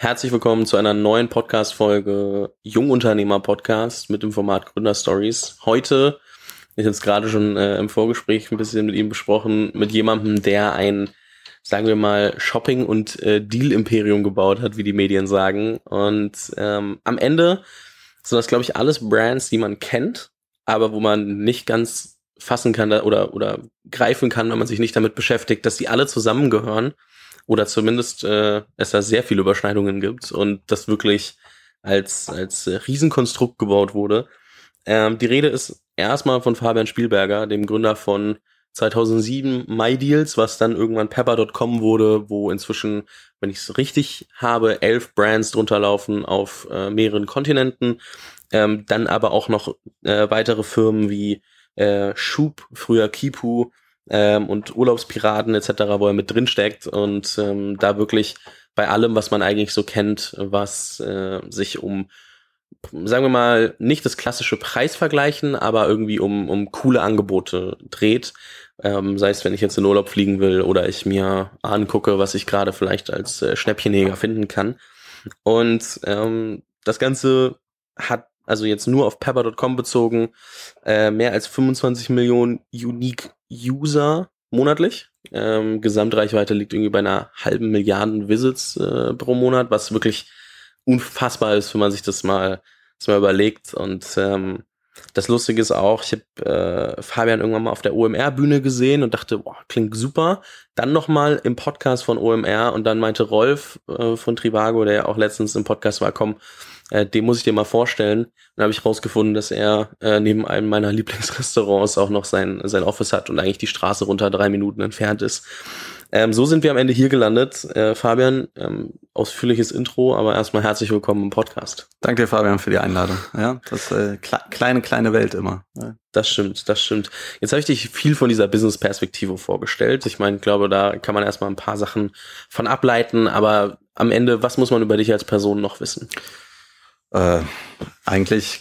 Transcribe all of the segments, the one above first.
Herzlich willkommen zu einer neuen Podcast-Folge Jungunternehmer-Podcast mit dem Format Gründerstories. Heute, ich habe es gerade schon äh, im Vorgespräch ein bisschen mit ihm besprochen, mit jemandem, der ein, sagen wir mal, Shopping- und äh, Deal-Imperium gebaut hat, wie die Medien sagen. Und ähm, am Ende sind das, glaube ich, alles Brands, die man kennt, aber wo man nicht ganz fassen kann oder, oder greifen kann, wenn man sich nicht damit beschäftigt, dass die alle zusammengehören oder zumindest äh, es da sehr viele Überschneidungen gibt und das wirklich als, als äh, Riesenkonstrukt gebaut wurde. Ähm, die Rede ist erstmal von Fabian Spielberger, dem Gründer von 2007 MyDeals, was dann irgendwann Pepper.com wurde, wo inzwischen, wenn ich es richtig habe, elf Brands drunter laufen auf äh, mehreren Kontinenten. Ähm, dann aber auch noch äh, weitere Firmen wie äh, Schub, früher Kipu, ähm, und Urlaubspiraten etc., wo er mit drin steckt und ähm, da wirklich bei allem, was man eigentlich so kennt, was äh, sich um sagen wir mal, nicht das klassische Preisvergleichen, aber irgendwie um, um coole Angebote dreht. Ähm, sei es, wenn ich jetzt in Urlaub fliegen will oder ich mir angucke, was ich gerade vielleicht als äh, Schnäppchenjäger finden kann. Und ähm, das Ganze hat also jetzt nur auf Pepper.com bezogen, äh, mehr als 25 Millionen Unique User monatlich. Ähm, Gesamtreichweite liegt irgendwie bei einer halben Milliarden Visits äh, pro Monat, was wirklich unfassbar ist, wenn man sich das mal, das mal überlegt. Und ähm, das Lustige ist auch, ich habe äh, Fabian irgendwann mal auf der OMR-Bühne gesehen und dachte, boah, klingt super. Dann nochmal im Podcast von OMR und dann meinte Rolf äh, von Trivago, der ja auch letztens im Podcast war, komm, äh, den muss ich dir mal vorstellen. Dann habe ich rausgefunden, dass er äh, neben einem meiner Lieblingsrestaurants auch noch sein, sein Office hat und eigentlich die Straße runter drei Minuten entfernt ist. Ähm, so sind wir am Ende hier gelandet. Äh, Fabian, ähm, ausführliches Intro, aber erstmal herzlich willkommen im Podcast. Danke dir, Fabian, für die Einladung. Ja, das äh, kle kleine, kleine Welt immer. Ja. Das stimmt, das stimmt. Jetzt habe ich dich viel von dieser Business-Perspektive vorgestellt. Ich meine, ich glaube, da kann man erstmal ein paar Sachen von ableiten, aber am Ende, was muss man über dich als Person noch wissen? Äh, eigentlich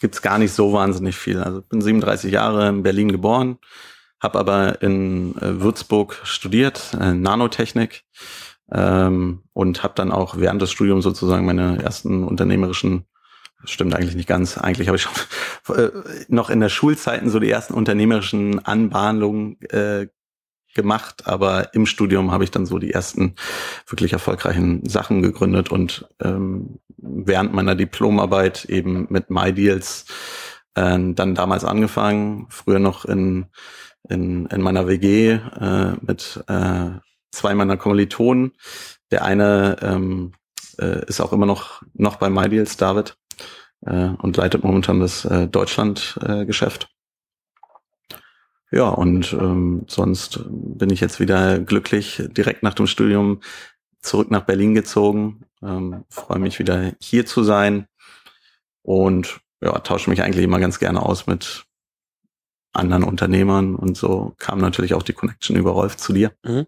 gibt's gar nicht so wahnsinnig viel. Also bin 37 Jahre in Berlin geboren, habe aber in äh, Würzburg studiert, äh, Nanotechnik ähm, und habe dann auch während des Studiums sozusagen meine ersten unternehmerischen Stimmt eigentlich nicht ganz. Eigentlich habe ich schon äh, noch in der Schulzeiten so die ersten unternehmerischen Anbahnungen äh, gemacht, aber im Studium habe ich dann so die ersten wirklich erfolgreichen Sachen gegründet und ähm, während meiner Diplomarbeit eben mit MyDeals äh, dann damals angefangen, früher noch in, in, in meiner WG äh, mit äh, zwei meiner Kommilitonen. Der eine ähm, äh, ist auch immer noch, noch bei MyDeals, David, äh, und leitet momentan das äh, Deutschland-Geschäft. Ja, und ähm, sonst bin ich jetzt wieder glücklich, direkt nach dem Studium zurück nach Berlin gezogen. Ähm, Freue mich wieder hier zu sein und ja, tausche mich eigentlich immer ganz gerne aus mit anderen Unternehmern und so kam natürlich auch die Connection über Rolf zu dir. Mhm.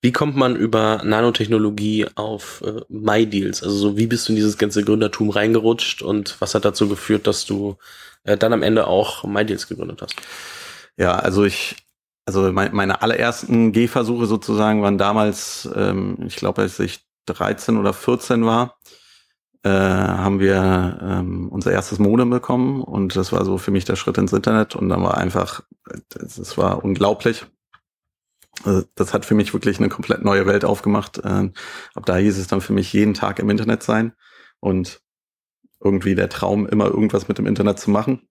Wie kommt man über Nanotechnologie auf äh, MyDeals? Also so, wie bist du in dieses ganze Gründertum reingerutscht und was hat dazu geführt, dass du äh, dann am Ende auch MyDeals gegründet hast? Ja, also ich, also mein, meine allerersten Gehversuche sozusagen waren damals, ähm, ich glaube, als ich 13 oder 14 war, äh, haben wir ähm, unser erstes Modem bekommen und das war so für mich der Schritt ins Internet und dann war einfach, das war unglaublich. Also das hat für mich wirklich eine komplett neue Welt aufgemacht. Äh, ab da hieß es dann für mich jeden Tag im Internet sein und irgendwie der Traum, immer irgendwas mit dem Internet zu machen.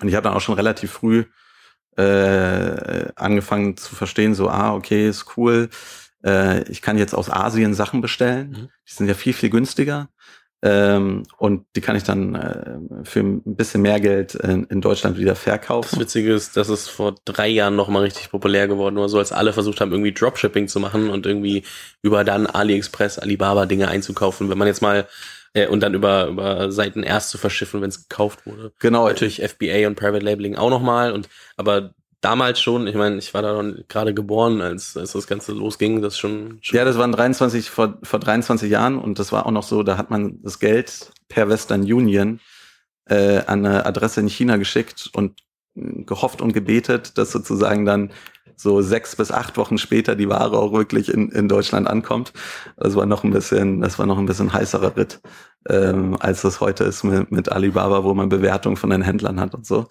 Und ich habe dann auch schon relativ früh äh, angefangen zu verstehen, so, ah, okay, ist cool. Äh, ich kann jetzt aus Asien Sachen bestellen. Mhm. Die sind ja viel, viel günstiger. Ähm, und die kann ich dann äh, für ein bisschen mehr Geld in, in, Deutschland wieder verkaufen. Das Witzige ist, dass es vor drei Jahren noch mal richtig populär geworden war, so als alle versucht haben, irgendwie Dropshipping zu machen und irgendwie über dann AliExpress, Alibaba Dinge einzukaufen. Wenn man jetzt mal äh, und dann über, über Seiten erst zu verschiffen, wenn es gekauft wurde. Genau. Natürlich FBA und Private Labeling auch nochmal. Und aber damals schon, ich meine, ich war da gerade geboren, als, als das Ganze losging, das schon, schon. Ja, das waren 23, vor, vor 23 Jahren und das war auch noch so, da hat man das Geld per Western Union äh, an eine Adresse in China geschickt und gehofft und gebetet, dass sozusagen dann so sechs bis acht Wochen später die Ware auch wirklich in, in Deutschland ankommt. Das war noch ein bisschen, das war noch ein bisschen heißerer Ritt, ähm, als das heute ist mit, mit Alibaba, wo man Bewertung von den Händlern hat und so.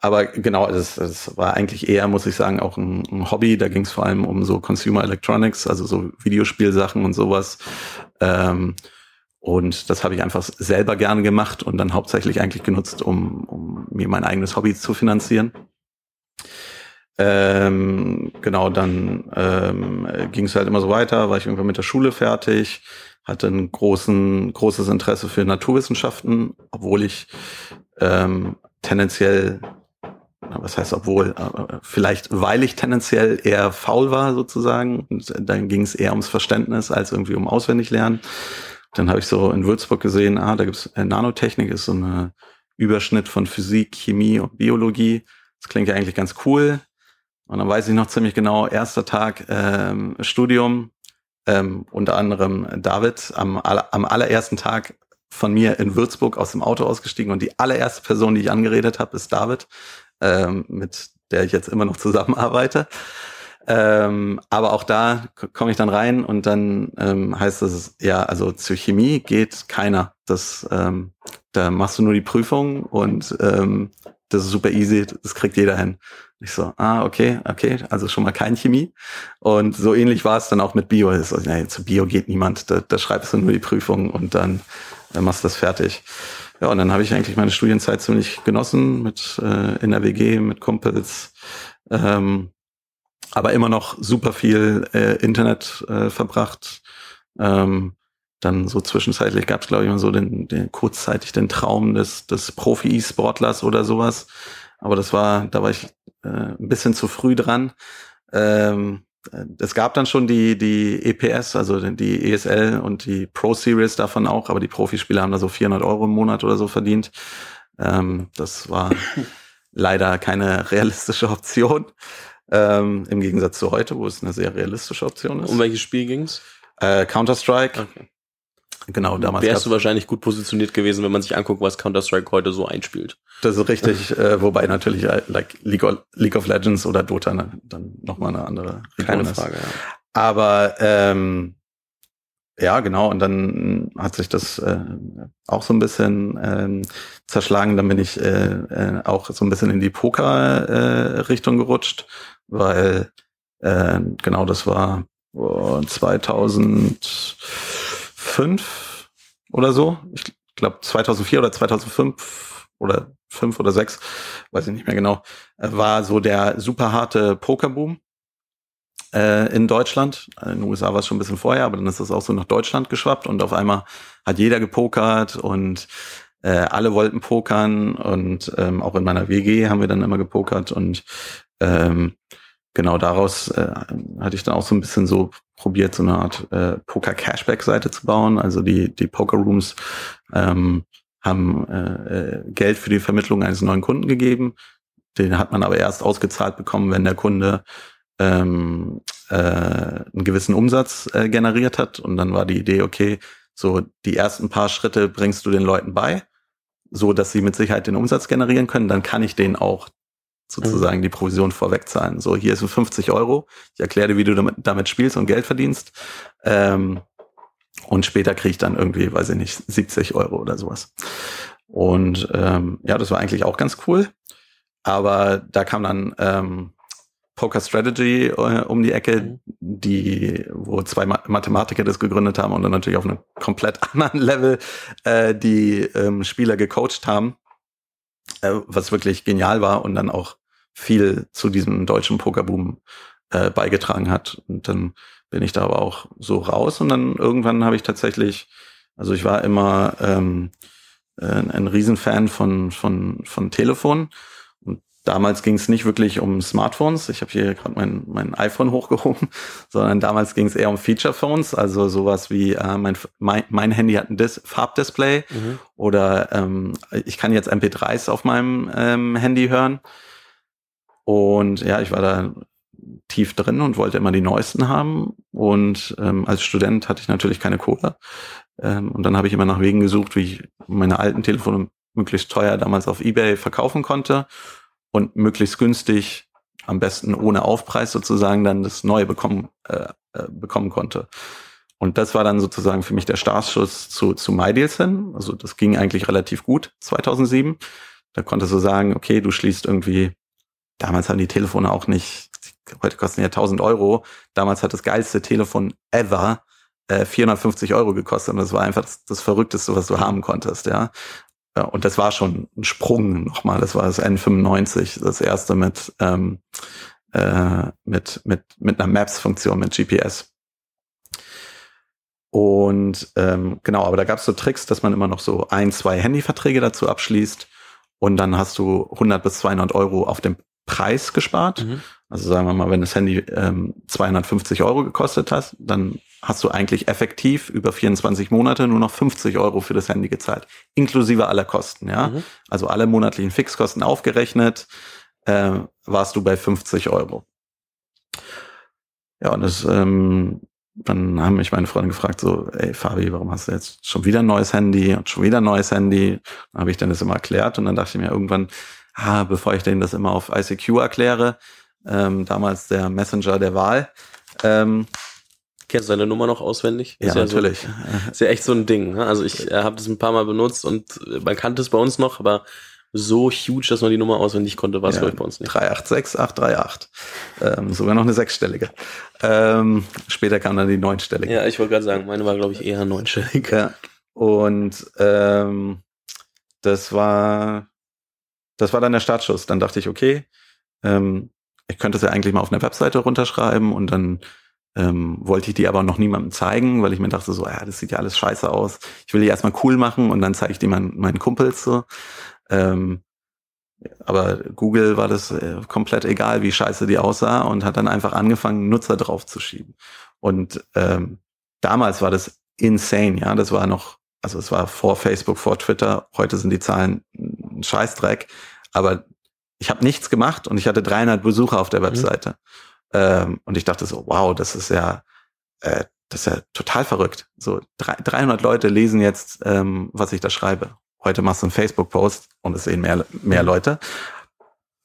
Aber genau, es, es war eigentlich eher, muss ich sagen, auch ein, ein Hobby. Da ging es vor allem um so Consumer Electronics, also so Videospielsachen und sowas. Ähm, und das habe ich einfach selber gerne gemacht und dann hauptsächlich eigentlich genutzt, um, um mir mein eigenes Hobby zu finanzieren. Ähm, genau, dann ähm, ging es halt immer so weiter, war ich irgendwann mit der Schule fertig, hatte ein großen, großes Interesse für Naturwissenschaften, obwohl ich ähm, tendenziell, was heißt obwohl, äh, vielleicht weil ich tendenziell eher faul war sozusagen, und dann ging es eher ums Verständnis als irgendwie um auswendig lernen. Dann habe ich so in Würzburg gesehen, ah, da gibt's äh, Nanotechnik, ist so eine Überschnitt von Physik, Chemie und Biologie. Das klingt ja eigentlich ganz cool. Und dann weiß ich noch ziemlich genau, erster Tag ähm, Studium, ähm, unter anderem David am, am allerersten Tag von mir in Würzburg aus dem Auto ausgestiegen und die allererste Person, die ich angeredet habe, ist David, ähm, mit der ich jetzt immer noch zusammenarbeite. Ähm, aber auch da komme ich dann rein und dann ähm, heißt es, ja, also zur Chemie geht keiner. Das, ähm, da machst du nur die Prüfung und ähm, das ist super easy, das kriegt jeder hin. Ich so, ah, okay, okay, also schon mal kein Chemie. Und so ähnlich war es dann auch mit Bio. So, nee, zu Bio geht niemand, da, da schreibst du nur die Prüfung und dann, dann machst du das fertig. Ja, und dann habe ich eigentlich meine Studienzeit ziemlich genossen mit äh, in der WG, mit Kumpels. Ähm, aber immer noch super viel äh, Internet äh, verbracht. Ähm, dann so zwischenzeitlich gab es, glaube ich, mal so den, den kurzzeitig den Traum des, des Profi-E-Sportlers oder sowas. Aber das war, da war ich äh, ein bisschen zu früh dran. Ähm, es gab dann schon die, die EPS, also die ESL und die Pro Series davon auch, aber die Profispieler haben da so 400 Euro im Monat oder so verdient. Ähm, das war leider keine realistische Option. Ähm, Im Gegensatz zu heute, wo es eine sehr realistische Option ist. Um welches Spiel ging's? Äh, Counter-Strike. Okay. Genau, damals. Wärst du wahrscheinlich gut positioniert gewesen, wenn man sich anguckt, was Counter-Strike heute so einspielt. Das ist richtig, äh, wobei natürlich äh, like League, of, League of Legends oder Dota ne, dann nochmal eine andere Region Keine Frage, ja. Aber ähm, ja, genau, und dann hat sich das äh, auch so ein bisschen ähm, zerschlagen. Dann bin ich äh, äh, auch so ein bisschen in die Poker-Richtung äh, gerutscht weil äh, genau das war oh, 2005 oder so. Ich glaube 2004 oder 2005 oder fünf oder sechs, weiß ich nicht mehr genau, äh, war so der super harte Pokerboom äh, in Deutschland. In den USA war es schon ein bisschen vorher, aber dann ist das auch so nach Deutschland geschwappt und auf einmal hat jeder gepokert und äh, alle wollten pokern und ähm, auch in meiner WG haben wir dann immer gepokert und ähm, genau daraus äh, hatte ich dann auch so ein bisschen so probiert, so eine Art äh, Poker-Cashback-Seite zu bauen. Also die, die Poker-Rooms ähm, haben äh, äh, Geld für die Vermittlung eines neuen Kunden gegeben. Den hat man aber erst ausgezahlt bekommen, wenn der Kunde ähm, äh, einen gewissen Umsatz äh, generiert hat. Und dann war die Idee, okay, so die ersten paar Schritte bringst du den Leuten bei, so dass sie mit Sicherheit den Umsatz generieren können. Dann kann ich denen auch sozusagen mhm. die Provision vorweg zahlen. So, hier sind 50 Euro. Ich erkläre dir, wie du damit, damit spielst und Geld verdienst. Ähm, und später kriege ich dann irgendwie, weiß ich nicht, 70 Euro oder sowas. Und ähm, ja, das war eigentlich auch ganz cool. Aber da kam dann ähm, Poker Strategy äh, um die Ecke, mhm. die, wo zwei Mathematiker das gegründet haben und dann natürlich auf einem komplett anderen Level äh, die ähm, Spieler gecoacht haben äh, was wirklich genial war und dann auch viel zu diesem deutschen Pokerboom äh, beigetragen hat. Und dann bin ich da aber auch so raus und dann irgendwann habe ich tatsächlich, also ich war immer ähm, äh, ein Riesenfan von, von, von Telefon damals ging es nicht wirklich um Smartphones. Ich habe hier gerade mein, mein iPhone hochgehoben, sondern damals ging es eher um Feature-Phones, also sowas wie äh, mein, mein, mein Handy hat ein Dis Farbdisplay mhm. oder ähm, ich kann jetzt MP3s auf meinem ähm, Handy hören. Und ja, ich war da tief drin und wollte immer die neuesten haben. Und ähm, als Student hatte ich natürlich keine Kohle. Ähm, und dann habe ich immer nach Wegen gesucht, wie ich meine alten Telefone möglichst teuer damals auf Ebay verkaufen konnte und möglichst günstig am besten ohne Aufpreis sozusagen dann das Neue bekommen, äh, äh, bekommen konnte. Und das war dann sozusagen für mich der Startschuss zu, zu MyDeals hin. Also das ging eigentlich relativ gut 2007. Da konntest du sagen, okay, du schließt irgendwie, damals haben die Telefone auch nicht, heute kosten ja 1000 Euro. Damals hat das geilste Telefon ever äh, 450 Euro gekostet und das war einfach das, das Verrückteste, was du haben konntest, ja. Ja. Und das war schon ein Sprung nochmal. Das war das N95, das erste mit ähm, äh, mit mit mit einer Maps-Funktion mit GPS. Und ähm, genau, aber da gab es so Tricks, dass man immer noch so ein, zwei Handyverträge dazu abschließt und dann hast du 100 bis 200 Euro auf dem Preis gespart. Mhm. Also sagen wir mal, wenn das Handy ähm, 250 Euro gekostet hat, dann hast du eigentlich effektiv über 24 Monate nur noch 50 Euro für das Handy gezahlt, inklusive aller Kosten. Ja, mhm. also alle monatlichen Fixkosten aufgerechnet, äh, warst du bei 50 Euro. Ja, und das ähm, dann haben mich meine Freunde gefragt, so, ey Fabi, warum hast du jetzt schon wieder ein neues Handy und schon wieder ein neues Handy? Dann habe ich dann das immer erklärt und dann dachte ich mir irgendwann, ah, bevor ich denen das immer auf ICQ erkläre, ähm, damals der Messenger der Wahl. Ähm, Kennst du deine Nummer noch auswendig? Ja, ja, natürlich. So, ist ja echt so ein Ding. Ne? Also ich äh, habe das ein paar Mal benutzt und man kannte es bei uns noch, aber so huge, dass man die Nummer auswendig konnte, war es ja, bei uns nicht. 386838. Ähm, sogar noch eine sechsstellige. Ähm, später kam dann die neunstellige. Ja, ich wollte gerade sagen, meine war, glaube ich, eher neunstellig. Ja. Und ähm, das war das war dann der Startschuss. Dann dachte ich, okay, ähm, ich könnte es ja eigentlich mal auf einer Webseite runterschreiben und dann ähm, wollte ich die aber noch niemandem zeigen, weil ich mir dachte so, ja, das sieht ja alles scheiße aus. Ich will die erstmal cool machen und dann zeige ich die meinen, meinen Kumpels so. Ähm, aber Google war das äh, komplett egal, wie scheiße die aussah und hat dann einfach angefangen, Nutzer draufzuschieben. Und ähm, damals war das insane, ja. Das war noch, also es war vor Facebook, vor Twitter. Heute sind die Zahlen ein Scheißdreck. Aber ich habe nichts gemacht und ich hatte 300 Besucher auf der mhm. Webseite. Mhm. Ähm, und ich dachte so, wow, das ist ja, äh, das ist ja total verrückt. So 300 Leute lesen jetzt, ähm, was ich da schreibe. Heute machst du einen Facebook-Post und es sehen mehr, mehr mhm. Leute.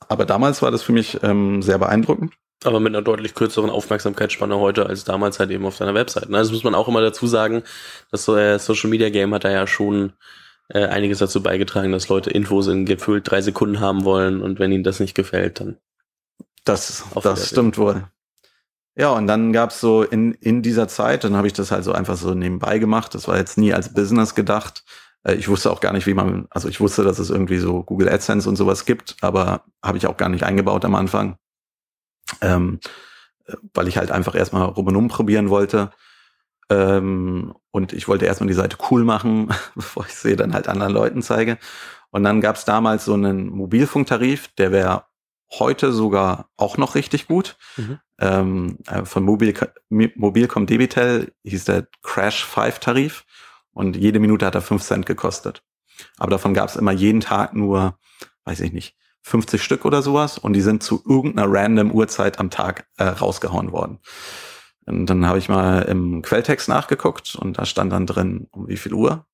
Aber damals war das für mich ähm, sehr beeindruckend. Aber mit einer deutlich kürzeren Aufmerksamkeitsspanne heute als damals halt eben auf deiner Webseite. Also muss man auch immer dazu sagen, dass so äh, Social Media Game hat da ja schon äh, einiges dazu beigetragen, dass Leute Infos in gefühlt drei Sekunden haben wollen und wenn ihnen das nicht gefällt, dann. Das, das stimmt wohl. Ja, und dann gab's so in, in dieser Zeit, dann habe ich das halt so einfach so nebenbei gemacht. Das war jetzt nie als Business gedacht. Äh, ich wusste auch gar nicht, wie man, also ich wusste, dass es irgendwie so Google AdSense und sowas gibt, aber habe ich auch gar nicht eingebaut am Anfang, ähm, weil ich halt einfach erstmal rum und um probieren wollte. Ähm, und ich wollte erstmal die Seite cool machen, bevor ich sie dann halt anderen Leuten zeige. Und dann gab es damals so einen Mobilfunktarif, der wäre heute sogar auch noch richtig gut. Mhm. Ähm, äh, von Mobil, Mobilcom Debitel hieß der Crash 5 Tarif. Und jede Minute hat er fünf Cent gekostet. Aber davon gab es immer jeden Tag nur, weiß ich nicht, 50 Stück oder sowas. Und die sind zu irgendeiner random Uhrzeit am Tag äh, rausgehauen worden. Und dann habe ich mal im Quelltext nachgeguckt und da stand dann drin, um wie viel Uhr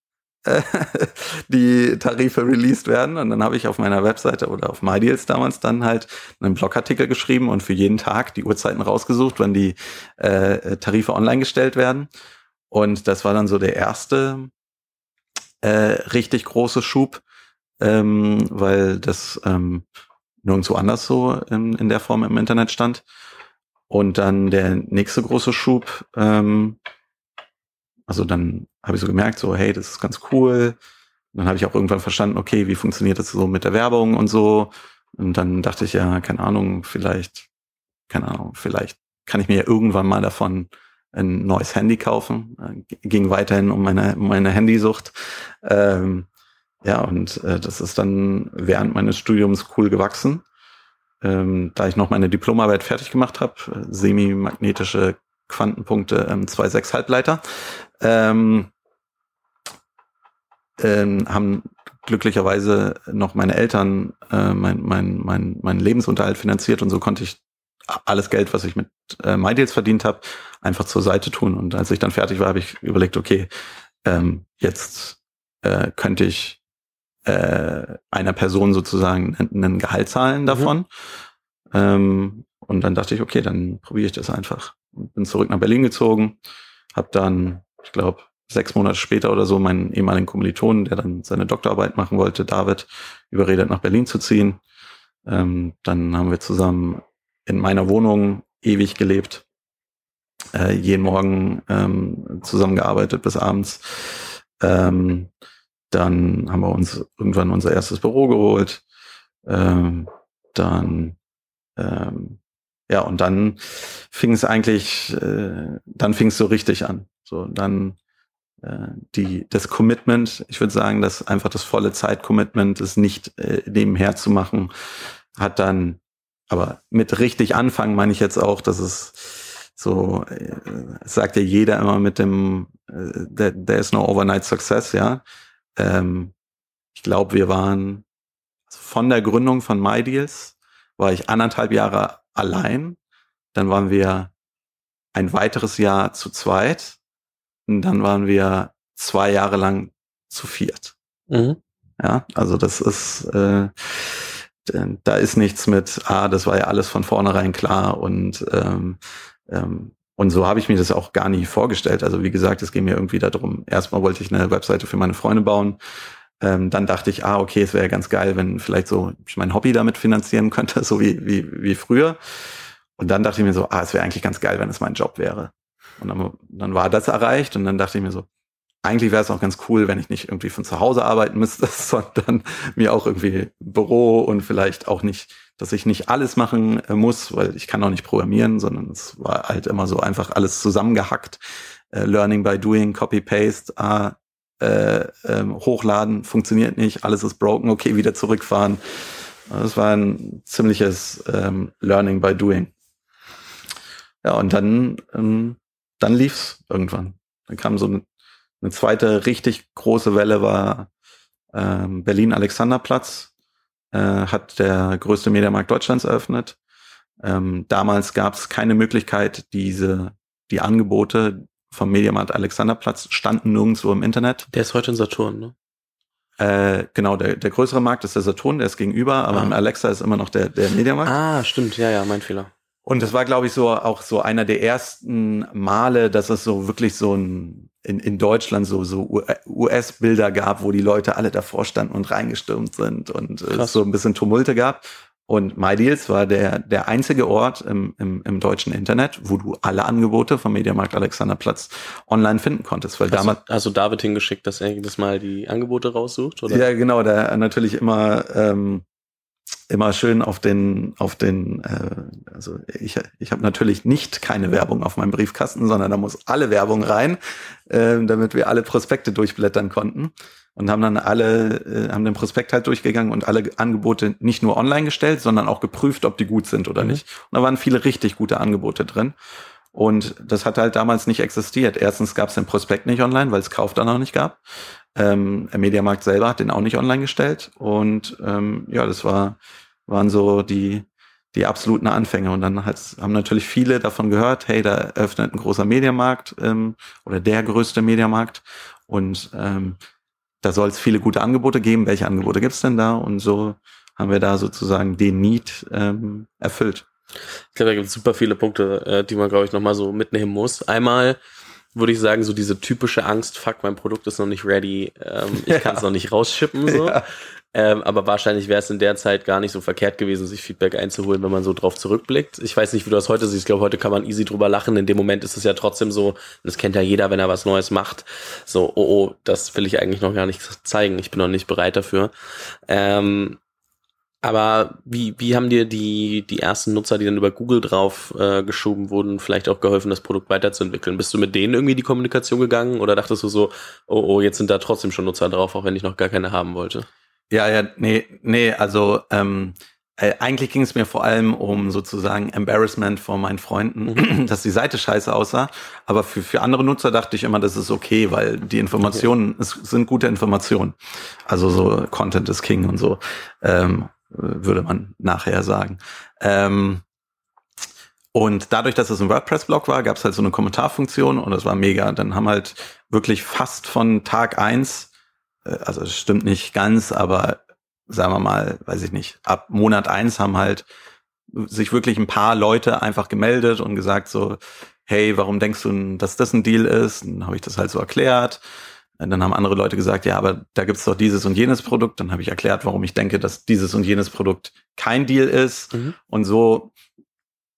die Tarife released werden. Und dann habe ich auf meiner Webseite oder auf MyDeals damals dann halt einen Blogartikel geschrieben und für jeden Tag die Uhrzeiten rausgesucht, wann die äh, Tarife online gestellt werden. Und das war dann so der erste äh, richtig große Schub, ähm, weil das ähm, nirgendwo anders so in, in der Form im Internet stand. Und dann der nächste große Schub, ähm, also dann habe ich so gemerkt, so, hey, das ist ganz cool. Dann habe ich auch irgendwann verstanden, okay, wie funktioniert das so mit der Werbung und so. Und dann dachte ich ja, keine Ahnung, vielleicht, keine Ahnung, vielleicht kann ich mir ja irgendwann mal davon ein neues Handy kaufen. Äh, ging weiterhin um meine, um meine Handysucht. Ähm, ja, und äh, das ist dann während meines Studiums cool gewachsen. Ähm, da ich noch meine Diplomarbeit fertig gemacht habe, äh, semi-magnetische Quantenpunkte ähm, 2,6 Halbleiter, ähm, ähm, haben glücklicherweise noch meine Eltern äh, mein, mein, mein, mein Lebensunterhalt finanziert und so konnte ich alles Geld, was ich mit äh, MyDeals verdient habe, einfach zur Seite tun. Und als ich dann fertig war, habe ich überlegt, okay, ähm, jetzt äh, könnte ich äh, einer Person sozusagen einen Gehalt zahlen mhm. davon. Mhm. Ähm, und dann dachte ich, okay, dann probiere ich das einfach. Bin zurück nach Berlin gezogen, habe dann, ich glaube, sechs Monate später oder so meinen ehemaligen Kommilitonen, der dann seine Doktorarbeit machen wollte, David, überredet, nach Berlin zu ziehen. Ähm, dann haben wir zusammen in meiner Wohnung ewig gelebt, äh, jeden Morgen ähm, zusammengearbeitet bis abends. Ähm, dann haben wir uns irgendwann unser erstes Büro geholt. Ähm, dann ähm, ja, und dann fing es eigentlich, äh, dann fing es so richtig an. So, dann äh, die, das Commitment, ich würde sagen, dass einfach das volle Zeit-Commitment, das nicht äh, nebenher zu machen, hat dann, aber mit richtig anfangen meine ich jetzt auch, dass es so, äh, sagt ja jeder immer mit dem, äh, there, there is no overnight success, ja. Ähm, ich glaube, wir waren von der Gründung von MyDeals war ich anderthalb Jahre allein. Dann waren wir ein weiteres Jahr zu zweit. Und dann waren wir zwei Jahre lang zu viert. Mhm. Ja, also das ist, äh, da ist nichts mit, ah, das war ja alles von vornherein klar und ähm, ähm, und so habe ich mir das auch gar nie vorgestellt. Also wie gesagt, es ging mir irgendwie darum, erstmal wollte ich eine Webseite für meine Freunde bauen. Ähm, dann dachte ich, ah, okay, es wäre ganz geil, wenn vielleicht so ich mein Hobby damit finanzieren könnte, so wie, wie, wie früher. Und dann dachte ich mir so, ah, es wäre eigentlich ganz geil, wenn es mein Job wäre. Und dann, dann war das erreicht und dann dachte ich mir so, eigentlich wäre es auch ganz cool, wenn ich nicht irgendwie von zu Hause arbeiten müsste, sondern mir auch irgendwie Büro und vielleicht auch nicht, dass ich nicht alles machen äh, muss, weil ich kann auch nicht programmieren, sondern es war halt immer so einfach alles zusammengehackt. Äh, Learning by doing, Copy Paste, ah, äh, ähm, hochladen, funktioniert nicht, alles ist broken, okay, wieder zurückfahren. Das war ein ziemliches ähm, Learning by doing. Ja, und dann, ähm, dann lief's irgendwann. Dann kam so eine, eine zweite richtig große Welle war ähm, Berlin Alexanderplatz, äh, hat der größte Mediamarkt Deutschlands eröffnet. Ähm, damals gab es keine Möglichkeit, diese die Angebote, vom Mediamarkt Alexanderplatz standen nirgendwo im Internet. Der ist heute in Saturn, ne? Äh, genau, der, der größere Markt ist der Saturn, der ist gegenüber, aber ah. im Alexa ist immer noch der, der Mediamarkt. Ah, stimmt, ja, ja, mein Fehler. Und das war, glaube ich, so auch so einer der ersten Male, dass es so wirklich so ein in, in Deutschland so so US-Bilder gab, wo die Leute alle davor standen und reingestürmt sind und es so ein bisschen Tumulte gab. Und MyDeals war der, der einzige Ort im, im, im deutschen Internet, wo du alle Angebote vom Mediamarkt Alexanderplatz online finden konntest. Weil hast damals, du, hast du David hingeschickt, dass er jedes Mal die Angebote raussucht? Oder? Ja, genau, der natürlich immer, ähm, immer schön auf den, auf den, äh, also ich, ich habe natürlich nicht keine Werbung auf meinem Briefkasten, sondern da muss alle Werbung rein, äh, damit wir alle Prospekte durchblättern konnten und haben dann alle, äh, haben den Prospekt halt durchgegangen und alle Angebote nicht nur online gestellt, sondern auch geprüft, ob die gut sind oder mhm. nicht. Und da waren viele richtig gute Angebote drin. Und das hat halt damals nicht existiert. Erstens gab es den Prospekt nicht online, weil es Kauf da noch nicht gab. Ähm, der Mediamarkt selber hat den auch nicht online gestellt. Und ähm, ja, das war, waren so die, die absoluten Anfänge. Und dann haben natürlich viele davon gehört, hey, da öffnet ein großer Mediamarkt ähm, oder der größte Mediamarkt. Und ähm, da soll es viele gute Angebote geben. Welche Angebote gibt's denn da? Und so haben wir da sozusagen den Need ähm, erfüllt. Ich glaube, da gibt es super viele Punkte, äh, die man, glaube ich, nochmal so mitnehmen muss. Einmal würde ich sagen, so diese typische Angst, fuck, mein Produkt ist noch nicht ready, ähm, ich ja. kann es noch nicht rausschippen. So. Ja. Ähm, aber wahrscheinlich wäre es in der Zeit gar nicht so verkehrt gewesen, sich Feedback einzuholen, wenn man so drauf zurückblickt. Ich weiß nicht, wie du das heute siehst. Ich glaube, heute kann man easy drüber lachen. In dem Moment ist es ja trotzdem so, das kennt ja jeder, wenn er was Neues macht. So, oh, oh, das will ich eigentlich noch gar nicht zeigen. Ich bin noch nicht bereit dafür. Ähm, aber wie, wie haben dir die, die ersten Nutzer, die dann über Google drauf äh, geschoben wurden, vielleicht auch geholfen, das Produkt weiterzuentwickeln? Bist du mit denen irgendwie die Kommunikation gegangen oder dachtest du so, oh, oh, jetzt sind da trotzdem schon Nutzer drauf, auch wenn ich noch gar keine haben wollte? Ja, ja, nee, nee, also ähm, äh, eigentlich ging es mir vor allem um sozusagen Embarrassment vor meinen Freunden, mhm. dass die Seite scheiße aussah. Aber für, für andere Nutzer dachte ich immer, das ist okay, weil die Informationen, okay. es sind gute Informationen. Also so Content is King und so, ähm, würde man nachher sagen. Ähm, und dadurch, dass es ein WordPress-Blog war, gab es halt so eine Kommentarfunktion und das war mega. Dann haben halt wirklich fast von Tag eins also es stimmt nicht ganz, aber sagen wir mal, weiß ich nicht, ab Monat eins haben halt sich wirklich ein paar Leute einfach gemeldet und gesagt so, hey, warum denkst du, dass das ein Deal ist? dann habe ich das halt so erklärt. Und dann haben andere Leute gesagt, ja, aber da gibt's doch dieses und jenes Produkt. Dann habe ich erklärt, warum ich denke, dass dieses und jenes Produkt kein Deal ist. Mhm. Und so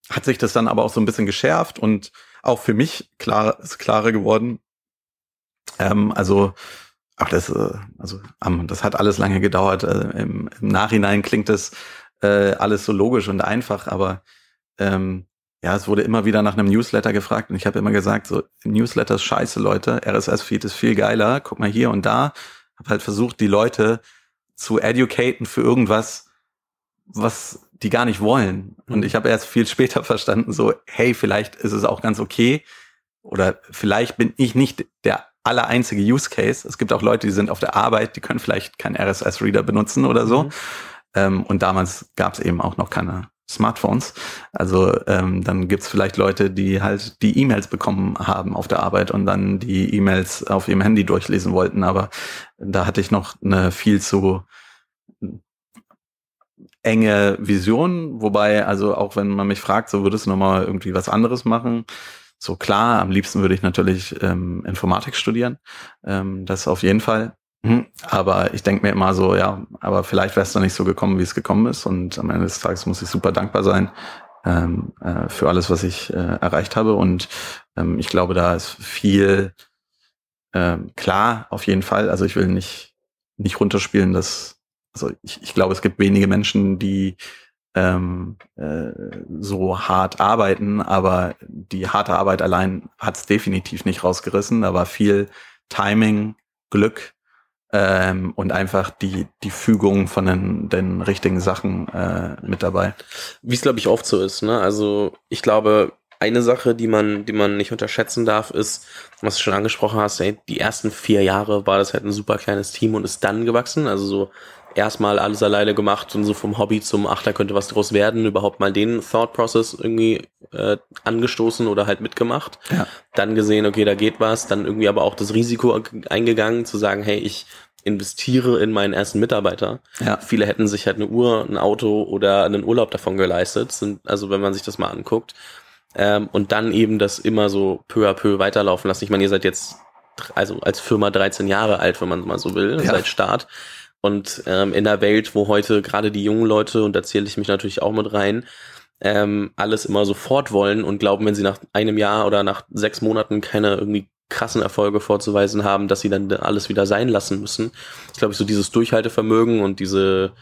hat sich das dann aber auch so ein bisschen geschärft und auch für mich klar ist klarer geworden. Ähm, also Ach, das, äh, also das hat alles lange gedauert. Äh, Im, im Nachhinein klingt das äh, alles so logisch und einfach, aber ähm, ja, es wurde immer wieder nach einem Newsletter gefragt und ich habe immer gesagt, so Newsletter ist scheiße, Leute. RSS-Feed ist viel geiler. Guck mal hier und da. Hab halt versucht, die Leute zu educaten für irgendwas, was die gar nicht wollen. Und ich habe erst viel später verstanden, so, hey, vielleicht ist es auch ganz okay. Oder vielleicht bin ich nicht der aller einzige Use Case. Es gibt auch Leute, die sind auf der Arbeit, die können vielleicht keinen RSS-Reader benutzen oder so. Mhm. Ähm, und damals gab es eben auch noch keine Smartphones. Also ähm, dann gibt's vielleicht Leute, die halt die E-Mails bekommen haben auf der Arbeit und dann die E-Mails auf ihrem Handy durchlesen wollten. Aber da hatte ich noch eine viel zu enge Vision. Wobei, also auch wenn man mich fragt, so würdest du nochmal irgendwie was anderes machen? So klar, am liebsten würde ich natürlich ähm, Informatik studieren. Ähm, das auf jeden Fall. Mhm. Aber ich denke mir immer so, ja, aber vielleicht wäre es doch nicht so gekommen, wie es gekommen ist. Und am Ende des Tages muss ich super dankbar sein ähm, äh, für alles, was ich äh, erreicht habe. Und ähm, ich glaube, da ist viel äh, klar, auf jeden Fall. Also ich will nicht, nicht runterspielen, dass, also ich, ich glaube, es gibt wenige Menschen, die ähm, äh, so hart arbeiten, aber die harte Arbeit allein hat es definitiv nicht rausgerissen. Da war viel Timing, Glück ähm, und einfach die, die Fügung von den, den richtigen Sachen äh, mit dabei. Wie es, glaube ich, oft so ist. Ne? Also ich glaube, eine Sache, die man, die man nicht unterschätzen darf, ist, was du schon angesprochen hast, ey, die ersten vier Jahre war das halt ein super kleines Team und ist dann gewachsen. Also so erstmal alles alleine gemacht und so vom Hobby zum Ach, da könnte was draus werden, überhaupt mal den Thought Process irgendwie äh, angestoßen oder halt mitgemacht. Ja. Dann gesehen, okay, da geht was, dann irgendwie aber auch das Risiko eingegangen, zu sagen, hey, ich investiere in meinen ersten Mitarbeiter. Ja. Viele hätten sich halt eine Uhr, ein Auto oder einen Urlaub davon geleistet. Sind, also wenn man sich das mal anguckt. Ähm, und dann eben das immer so peu à peu weiterlaufen lassen. Ich meine, ihr seid jetzt also als Firma 13 Jahre alt, wenn man mal so will, ja. seit Start. Und ähm, in der Welt, wo heute gerade die jungen Leute, und da zähle ich mich natürlich auch mit rein, ähm, alles immer sofort wollen und glauben, wenn sie nach einem Jahr oder nach sechs Monaten keine irgendwie krassen Erfolge vorzuweisen haben, dass sie dann alles wieder sein lassen müssen. Ich glaube, so dieses Durchhaltevermögen und diese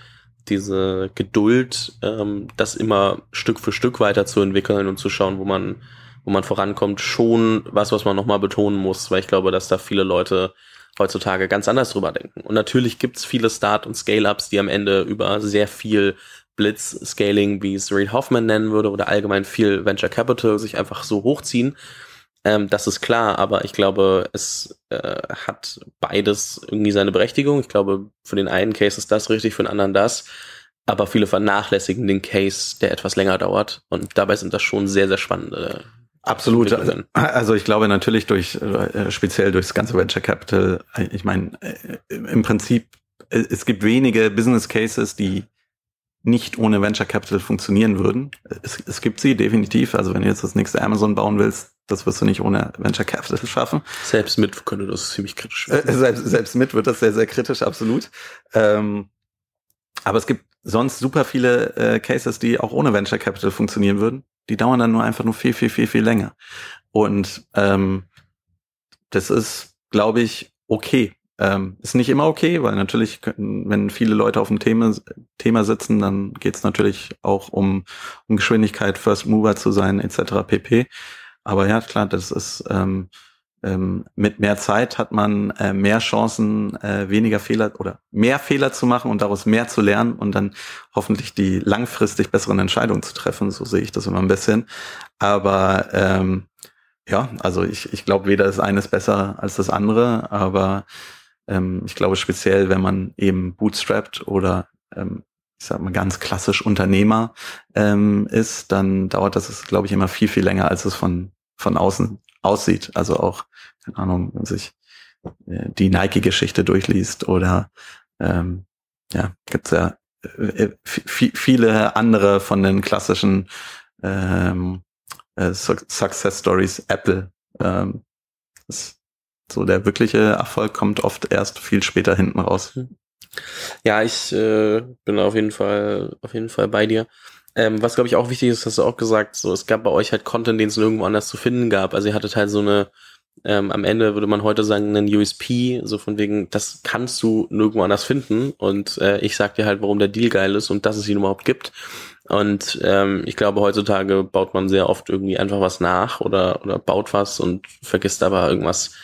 diese Geduld, ähm, das immer Stück für Stück weiterzuentwickeln und zu schauen, wo man wo man vorankommt, schon was, was man nochmal betonen muss, weil ich glaube, dass da viele Leute heutzutage ganz anders drüber denken. Und natürlich gibt's viele Start- und Scale-Ups, die am Ende über sehr viel Blitz-Scaling, wie es Reid Hoffman nennen würde, oder allgemein viel Venture Capital sich einfach so hochziehen. Ähm, das ist klar, aber ich glaube, es äh, hat beides irgendwie seine Berechtigung. Ich glaube, für den einen Case ist das richtig, für den anderen das. Aber viele vernachlässigen den Case, der etwas länger dauert. Und dabei sind das schon sehr, sehr spannende Absolut. Also, ich glaube natürlich durch äh, speziell durchs ganze Venture Capital. Ich meine, äh, im Prinzip äh, es gibt wenige Business Cases, die nicht ohne Venture Capital funktionieren würden. Es, es gibt sie definitiv. Also wenn du jetzt das nächste Amazon bauen willst, das wirst du nicht ohne Venture Capital schaffen. Selbst mit könnte das ziemlich kritisch werden. Äh, selbst, selbst mit wird das sehr, sehr kritisch, absolut. Ähm, aber es gibt sonst super viele äh, Cases, die auch ohne Venture Capital funktionieren würden. Die dauern dann nur einfach nur viel, viel, viel, viel länger. Und ähm, das ist, glaube ich, okay. Ähm, ist nicht immer okay, weil natürlich, wenn viele Leute auf dem Thema, Thema sitzen, dann geht es natürlich auch um, um Geschwindigkeit, First Mover zu sein, etc. pp. Aber ja, klar, das ist ähm, ähm, mit mehr Zeit hat man äh, mehr Chancen, äh, weniger Fehler oder mehr Fehler zu machen und daraus mehr zu lernen und dann hoffentlich die langfristig besseren Entscheidungen zu treffen. So sehe ich das immer ein bisschen. Aber ähm, ja, also ich, ich glaube, weder ist eines besser als das andere, aber ähm, ich glaube speziell, wenn man eben bootstrapped oder ähm, ich sag mal ganz klassisch Unternehmer ähm, ist, dann dauert das, glaube ich, immer viel, viel länger, als es von, von außen aussieht. Also auch, keine Ahnung, sich äh, die Nike-Geschichte durchliest oder ähm, ja, gibt's ja äh, viele andere von den klassischen ähm, äh, Success Stories Apple. Ähm, so der wirkliche Erfolg kommt oft erst viel später hinten raus. Hm. Ja, ich äh, bin auf jeden Fall auf jeden Fall bei dir. Ähm, was glaube ich auch wichtig ist, hast du auch gesagt, so es gab bei euch halt Content, den es nirgendwo anders zu finden gab. Also ihr hattet halt so eine ähm, am Ende würde man heute sagen, einen USP, so von wegen, das kannst du nirgendwo anders finden. Und äh, ich sag dir halt, warum der Deal geil ist und dass es ihn überhaupt gibt. Und ähm, ich glaube, heutzutage baut man sehr oft irgendwie einfach was nach oder, oder baut was und vergisst aber irgendwas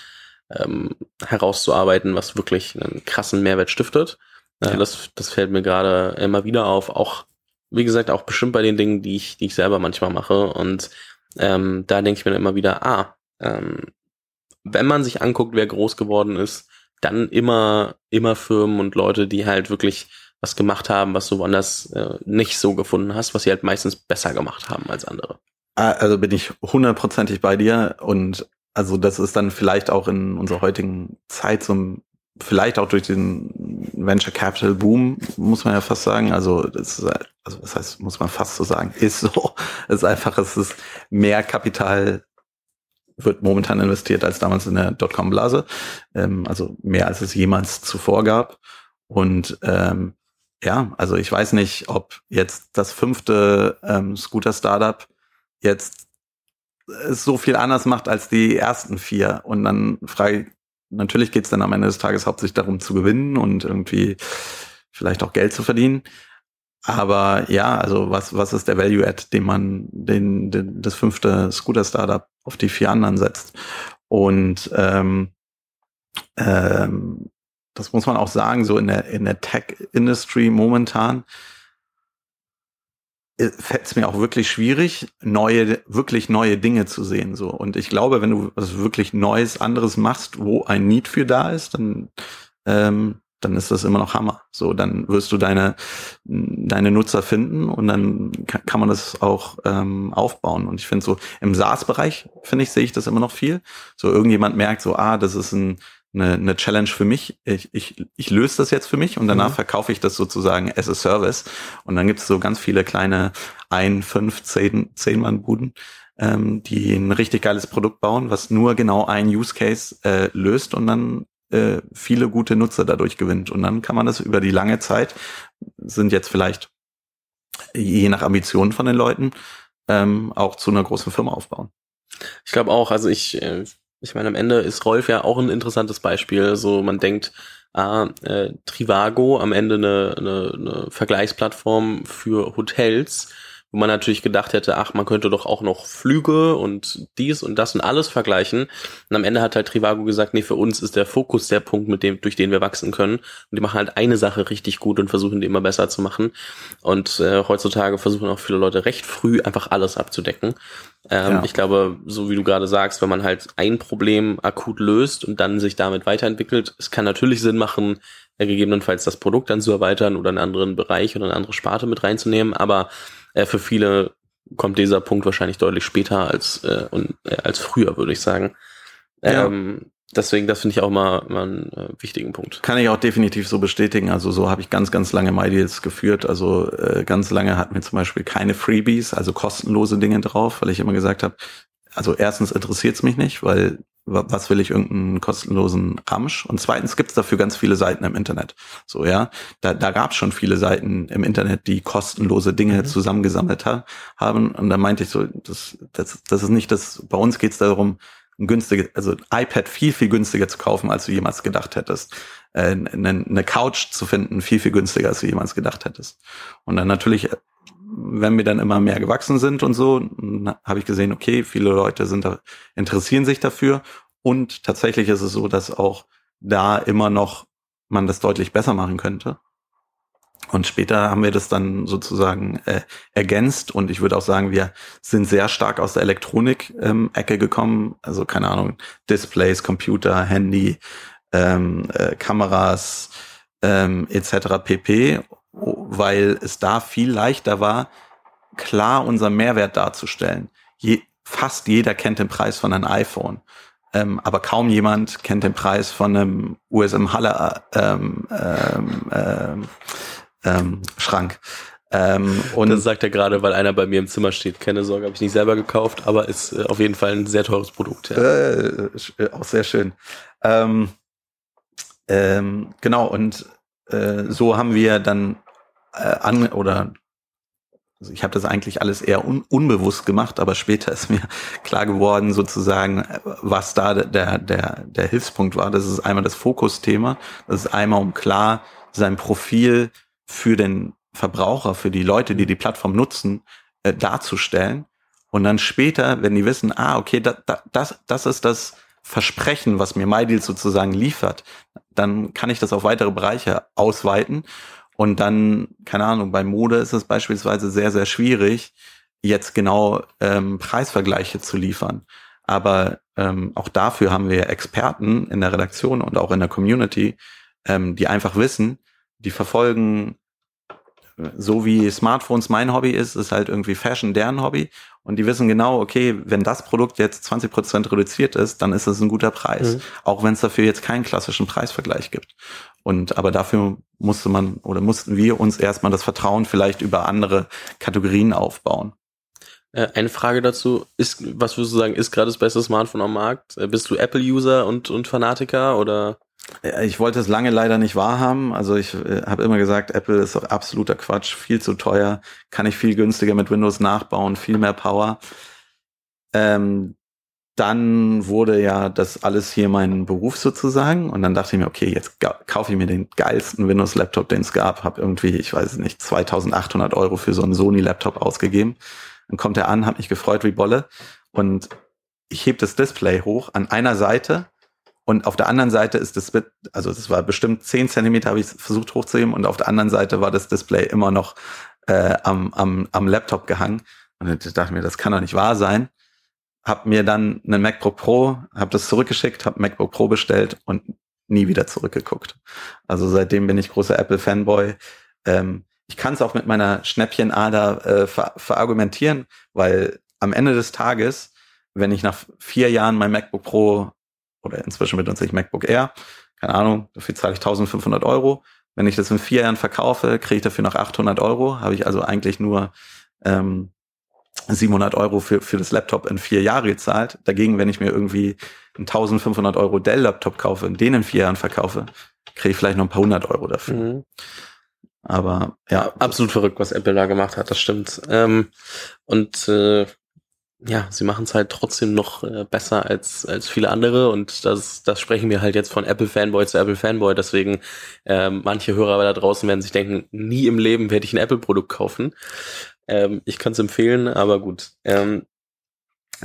ähm, herauszuarbeiten, was wirklich einen krassen Mehrwert stiftet. Äh, ja. das, das fällt mir gerade immer wieder auf. Auch, wie gesagt, auch bestimmt bei den Dingen, die ich, die ich selber manchmal mache. Und ähm, da denke ich mir immer wieder, ah, ähm, wenn man sich anguckt, wer groß geworden ist, dann immer, immer Firmen und Leute, die halt wirklich was gemacht haben, was du woanders äh, nicht so gefunden hast, was sie halt meistens besser gemacht haben als andere. Ah, also bin ich hundertprozentig bei dir und also das ist dann vielleicht auch in unserer heutigen Zeit so vielleicht auch durch den Venture Capital Boom, muss man ja fast sagen. Also, das ist, also das heißt, muss man fast so sagen, ist so. Es ist einfach, es ist mehr Kapital wird momentan investiert als damals in der Dotcom-Blase, ähm, also mehr als es jemals zuvor gab. Und ähm, ja, also ich weiß nicht, ob jetzt das fünfte ähm, Scooter-Startup jetzt es so viel anders macht als die ersten vier. Und dann frage ich, natürlich geht es dann am Ende des Tages hauptsächlich darum zu gewinnen und irgendwie vielleicht auch Geld zu verdienen. Aber ja, also was, was ist der Value Add, den man, den, den das fünfte Scooter-Startup auf die vier anderen setzt? Und ähm, ähm, das muss man auch sagen, so in der, in der Tech-Industry momentan äh, fällt es mir auch wirklich schwierig, neue, wirklich neue Dinge zu sehen. So. Und ich glaube, wenn du was wirklich Neues, anderes machst, wo ein Need für da ist, dann ähm, dann ist das immer noch Hammer. So, dann wirst du deine, deine Nutzer finden und dann kann, man das auch ähm, aufbauen. Und ich finde so, im SaaS-Bereich, finde ich, sehe ich das immer noch viel. So, irgendjemand merkt so, ah, das ist ein, eine, eine Challenge für mich. Ich, ich, ich löse das jetzt für mich und danach mhm. verkaufe ich das sozusagen as a Service. Und dann gibt es so ganz viele kleine ein, fünf, zehn, zehn Mann-Buden, ähm, die ein richtig geiles Produkt bauen, was nur genau ein Use Case äh, löst und dann äh, viele gute Nutzer dadurch gewinnt. Und dann kann man das über die lange Zeit, sind jetzt vielleicht je nach Ambitionen von den Leuten, ähm, auch zu einer großen Firma aufbauen. Ich glaube auch, also ich, äh, ich meine, am Ende ist Rolf ja auch ein interessantes Beispiel. So, man denkt, ah, äh, Trivago am Ende eine, eine, eine Vergleichsplattform für Hotels wo man natürlich gedacht hätte, ach, man könnte doch auch noch Flüge und dies und das und alles vergleichen. Und am Ende hat halt Trivago gesagt, nee, für uns ist der Fokus der Punkt, mit dem, durch den wir wachsen können. Und die machen halt eine Sache richtig gut und versuchen die immer besser zu machen. Und äh, heutzutage versuchen auch viele Leute recht früh einfach alles abzudecken. Ähm, ja. Ich glaube, so wie du gerade sagst, wenn man halt ein Problem akut löst und dann sich damit weiterentwickelt, es kann natürlich Sinn machen, äh, gegebenenfalls das Produkt dann zu erweitern oder einen anderen Bereich oder eine andere Sparte mit reinzunehmen. Aber äh, für viele kommt dieser Punkt wahrscheinlich deutlich später als, äh, und, äh, als früher, würde ich sagen. Ähm, ja. Deswegen, das finde ich auch mal, mal einen äh, wichtigen Punkt. Kann ich auch definitiv so bestätigen. Also so habe ich ganz, ganz lange MyDeals geführt. Also äh, ganz lange hatten wir zum Beispiel keine Freebies, also kostenlose Dinge drauf, weil ich immer gesagt habe, also erstens interessiert es mich nicht, weil was will ich irgendeinen kostenlosen Ramsch? Und zweitens gibt es dafür ganz viele Seiten im Internet. So, ja. Da, da gab es schon viele Seiten im Internet, die kostenlose Dinge mhm. zusammengesammelt ha haben. Und da meinte ich so, das, das, das ist nicht das, bei uns geht es darum, ein günstige, also ein iPad viel, viel günstiger zu kaufen, als du jemals gedacht hättest. Äh, eine, eine Couch zu finden, viel, viel günstiger, als du jemals gedacht hättest. Und dann natürlich wenn wir dann immer mehr gewachsen sind und so, habe ich gesehen, okay, viele Leute sind da, interessieren sich dafür. Und tatsächlich ist es so, dass auch da immer noch man das deutlich besser machen könnte. Und später haben wir das dann sozusagen äh, ergänzt und ich würde auch sagen, wir sind sehr stark aus der Elektronik-Ecke ähm, gekommen. Also keine Ahnung, Displays, Computer, Handy, ähm, äh, Kameras ähm, etc. pp weil es da viel leichter war, klar unser Mehrwert darzustellen. Je, fast jeder kennt den Preis von einem iPhone, ähm, aber kaum jemand kennt den Preis von einem USM Halle ähm, ähm, ähm, ähm, Schrank. Ähm, und das sagt er gerade, weil einer bei mir im Zimmer steht. Keine Sorge, habe ich nicht selber gekauft, aber ist äh, auf jeden Fall ein sehr teures Produkt. Ja. Äh, äh auch sehr schön. Ähm, ähm, genau, und äh, so haben wir dann äh, an oder also ich habe das eigentlich alles eher un unbewusst gemacht, aber später ist mir klar geworden, sozusagen, was da der, der, der Hilfspunkt war. Das ist einmal das Fokusthema. Das ist einmal, um klar sein Profil für den Verbraucher, für die Leute, die die Plattform nutzen, äh, darzustellen. Und dann später, wenn die wissen, ah, okay, da, da, das, das ist das Versprechen, was mir MyDeal sozusagen liefert, dann kann ich das auf weitere Bereiche ausweiten. Und dann, keine Ahnung, bei Mode ist es beispielsweise sehr, sehr schwierig, jetzt genau ähm, Preisvergleiche zu liefern. Aber ähm, auch dafür haben wir Experten in der Redaktion und auch in der Community, ähm, die einfach wissen, die verfolgen so wie Smartphones mein Hobby ist, ist halt irgendwie Fashion deren Hobby. Und die wissen genau, okay, wenn das Produkt jetzt 20 Prozent reduziert ist, dann ist es ein guter Preis. Mhm. Auch wenn es dafür jetzt keinen klassischen Preisvergleich gibt. Und aber dafür musste man oder mussten wir uns erstmal das Vertrauen vielleicht über andere Kategorien aufbauen. Äh, eine Frage dazu, ist, was würdest du sagen, ist gerade das beste Smartphone am Markt? Äh, bist du Apple-User und, und Fanatiker oder? Ich wollte es lange leider nicht wahrhaben. Also ich äh, habe immer gesagt, Apple ist doch absoluter Quatsch, viel zu teuer, kann ich viel günstiger mit Windows nachbauen, viel mehr Power. Ähm, dann wurde ja das alles hier mein Beruf sozusagen und dann dachte ich mir, okay, jetzt kaufe ich mir den geilsten Windows-Laptop, den es gab, habe irgendwie, ich weiß nicht, 2800 Euro für so einen Sony-Laptop ausgegeben. Dann kommt er an, hat mich gefreut wie Bolle und ich heb das Display hoch an einer Seite und auf der anderen Seite ist das, also das war bestimmt 10 Zentimeter, habe ich versucht hochzuheben und auf der anderen Seite war das Display immer noch äh, am, am, am Laptop gehangen. Und ich dachte mir, das kann doch nicht wahr sein. Hab mir dann einen MacBook Pro, habe das zurückgeschickt, habe MacBook Pro bestellt und nie wieder zurückgeguckt. Also seitdem bin ich großer Apple-Fanboy. Ähm, ich kann es auch mit meiner Schnäppchenader äh, ver verargumentieren, weil am Ende des Tages, wenn ich nach vier Jahren mein MacBook Pro oder inzwischen benutze ich MacBook Air. Keine Ahnung, dafür zahle ich 1500 Euro. Wenn ich das in vier Jahren verkaufe, kriege ich dafür noch 800 Euro. Habe ich also eigentlich nur ähm, 700 Euro für, für das Laptop in vier Jahre gezahlt. Dagegen, wenn ich mir irgendwie einen 1500 Euro Dell-Laptop kaufe und den in vier Jahren verkaufe, kriege ich vielleicht noch ein paar hundert Euro dafür. Mhm. Aber ja. Absolut verrückt, was Apple da gemacht hat, das stimmt. Ähm, und äh, ja, sie machen es halt trotzdem noch äh, besser als, als viele andere und das, das sprechen wir halt jetzt von Apple Fanboy zu Apple Fanboy. Deswegen, ähm, manche Hörer da draußen werden sich denken, nie im Leben werde ich ein Apple-Produkt kaufen. Ähm, ich kann es empfehlen, aber gut. Ähm,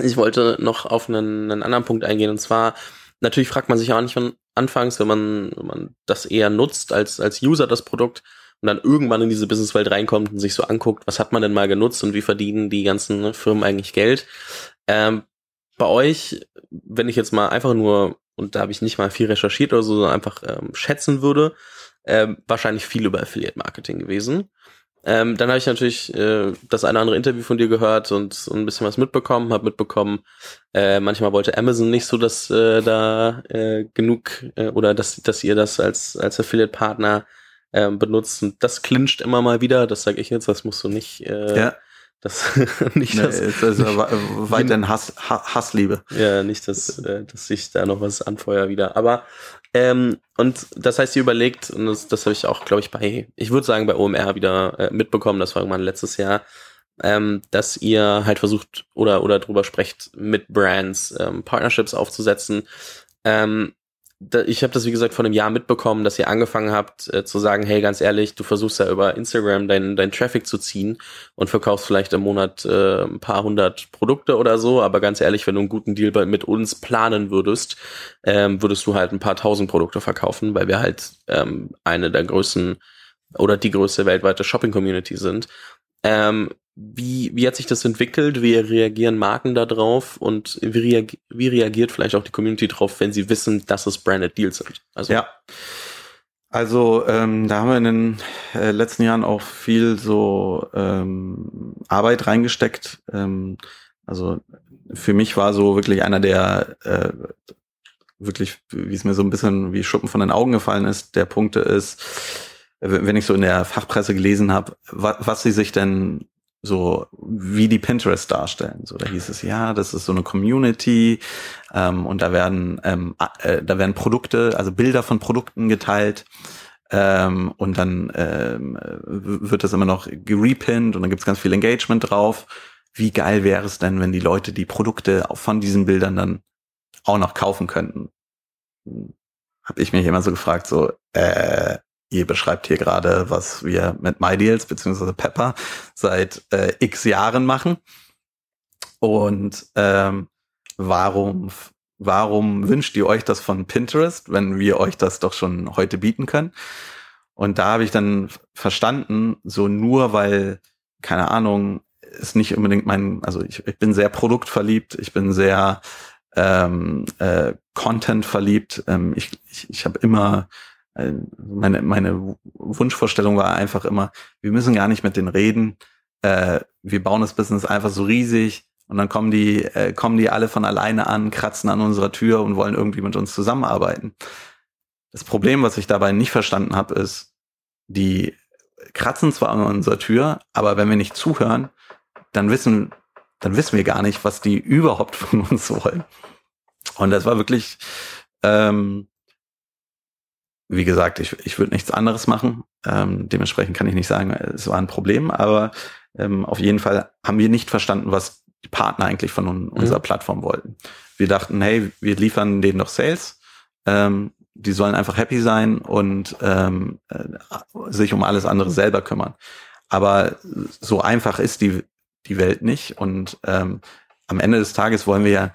ich wollte noch auf einen, einen anderen Punkt eingehen und zwar, natürlich fragt man sich auch nicht von anfangs, wenn man, wenn man das eher nutzt als, als User das Produkt, und dann irgendwann in diese Businesswelt reinkommt und sich so anguckt, was hat man denn mal genutzt und wie verdienen die ganzen Firmen eigentlich Geld. Ähm, bei euch, wenn ich jetzt mal einfach nur, und da habe ich nicht mal viel recherchiert oder so, sondern einfach ähm, schätzen würde, ähm, wahrscheinlich viel über Affiliate Marketing gewesen. Ähm, dann habe ich natürlich äh, das eine oder andere Interview von dir gehört und, und ein bisschen was mitbekommen, habe mitbekommen, äh, manchmal wollte Amazon nicht so, dass äh, da äh, genug äh, oder dass, dass ihr das als, als Affiliate-Partner ähm, benutzen. Das clincht immer mal wieder, das sage ich jetzt, das musst du nicht. Äh, ja. Das nicht nee, das, ist also weiterhin Hass, Hassliebe. Ja, nicht, dass, äh, dass ich da noch was anfeuer wieder. Aber ähm, und das heißt, ihr überlegt, und das, das habe ich auch, glaube ich, bei, ich würde sagen, bei OMR wieder äh, mitbekommen, das war irgendwann letztes Jahr, ähm, dass ihr halt versucht oder oder drüber sprecht, mit Brands ähm, Partnerships aufzusetzen. Ähm, ich habe das wie gesagt vor einem Jahr mitbekommen, dass ihr angefangen habt äh, zu sagen, hey, ganz ehrlich, du versuchst ja über Instagram deinen dein Traffic zu ziehen und verkaufst vielleicht im Monat äh, ein paar hundert Produkte oder so, aber ganz ehrlich, wenn du einen guten Deal bei, mit uns planen würdest, ähm, würdest du halt ein paar tausend Produkte verkaufen, weil wir halt ähm, eine der größten oder die größte weltweite Shopping-Community sind. Ähm, wie, wie hat sich das entwickelt? Wie reagieren Marken da drauf? Und wie, reagi wie reagiert vielleicht auch die Community drauf, wenn sie wissen, dass es branded Deals sind? Also ja. Also ähm, da haben wir in den äh, letzten Jahren auch viel so ähm, Arbeit reingesteckt. Ähm, also für mich war so wirklich einer der äh, wirklich, wie es mir so ein bisschen wie Schuppen von den Augen gefallen ist, der Punkte ist, wenn ich so in der Fachpresse gelesen habe, was, was sie sich denn so wie die Pinterest darstellen. So, da hieß es, ja, das ist so eine Community ähm, und da werden ähm, äh, da werden Produkte, also Bilder von Produkten geteilt ähm, und dann ähm, wird das immer noch gerepinnt und dann gibt's ganz viel Engagement drauf. Wie geil wäre es denn, wenn die Leute die Produkte von diesen Bildern dann auch noch kaufen könnten? Habe ich mich immer so gefragt, so, äh, ihr beschreibt hier gerade, was wir mit MyDeals beziehungsweise Pepper seit äh, x Jahren machen. Und ähm, warum, warum wünscht ihr euch das von Pinterest, wenn wir euch das doch schon heute bieten können? Und da habe ich dann verstanden, so nur weil, keine Ahnung, ist nicht unbedingt mein, also ich, ich bin sehr produktverliebt, ich bin sehr ähm, äh, Content verliebt. Ähm, ich ich, ich habe immer meine, meine Wunschvorstellung war einfach immer, wir müssen gar nicht mit denen reden. Äh, wir bauen das Business einfach so riesig und dann kommen die, äh, kommen die alle von alleine an, kratzen an unserer Tür und wollen irgendwie mit uns zusammenarbeiten. Das Problem, was ich dabei nicht verstanden habe, ist, die kratzen zwar an unserer Tür, aber wenn wir nicht zuhören, dann wissen, dann wissen wir gar nicht, was die überhaupt von uns wollen. Und das war wirklich, ähm, wie gesagt, ich, ich würde nichts anderes machen. Ähm, dementsprechend kann ich nicht sagen, es war ein Problem, aber ähm, auf jeden Fall haben wir nicht verstanden, was die Partner eigentlich von un unserer mhm. Plattform wollten. Wir dachten, hey, wir liefern denen doch Sales. Ähm, die sollen einfach happy sein und ähm, äh, sich um alles andere selber kümmern. Aber so einfach ist die, die Welt nicht. Und ähm, am Ende des Tages wollen wir ja,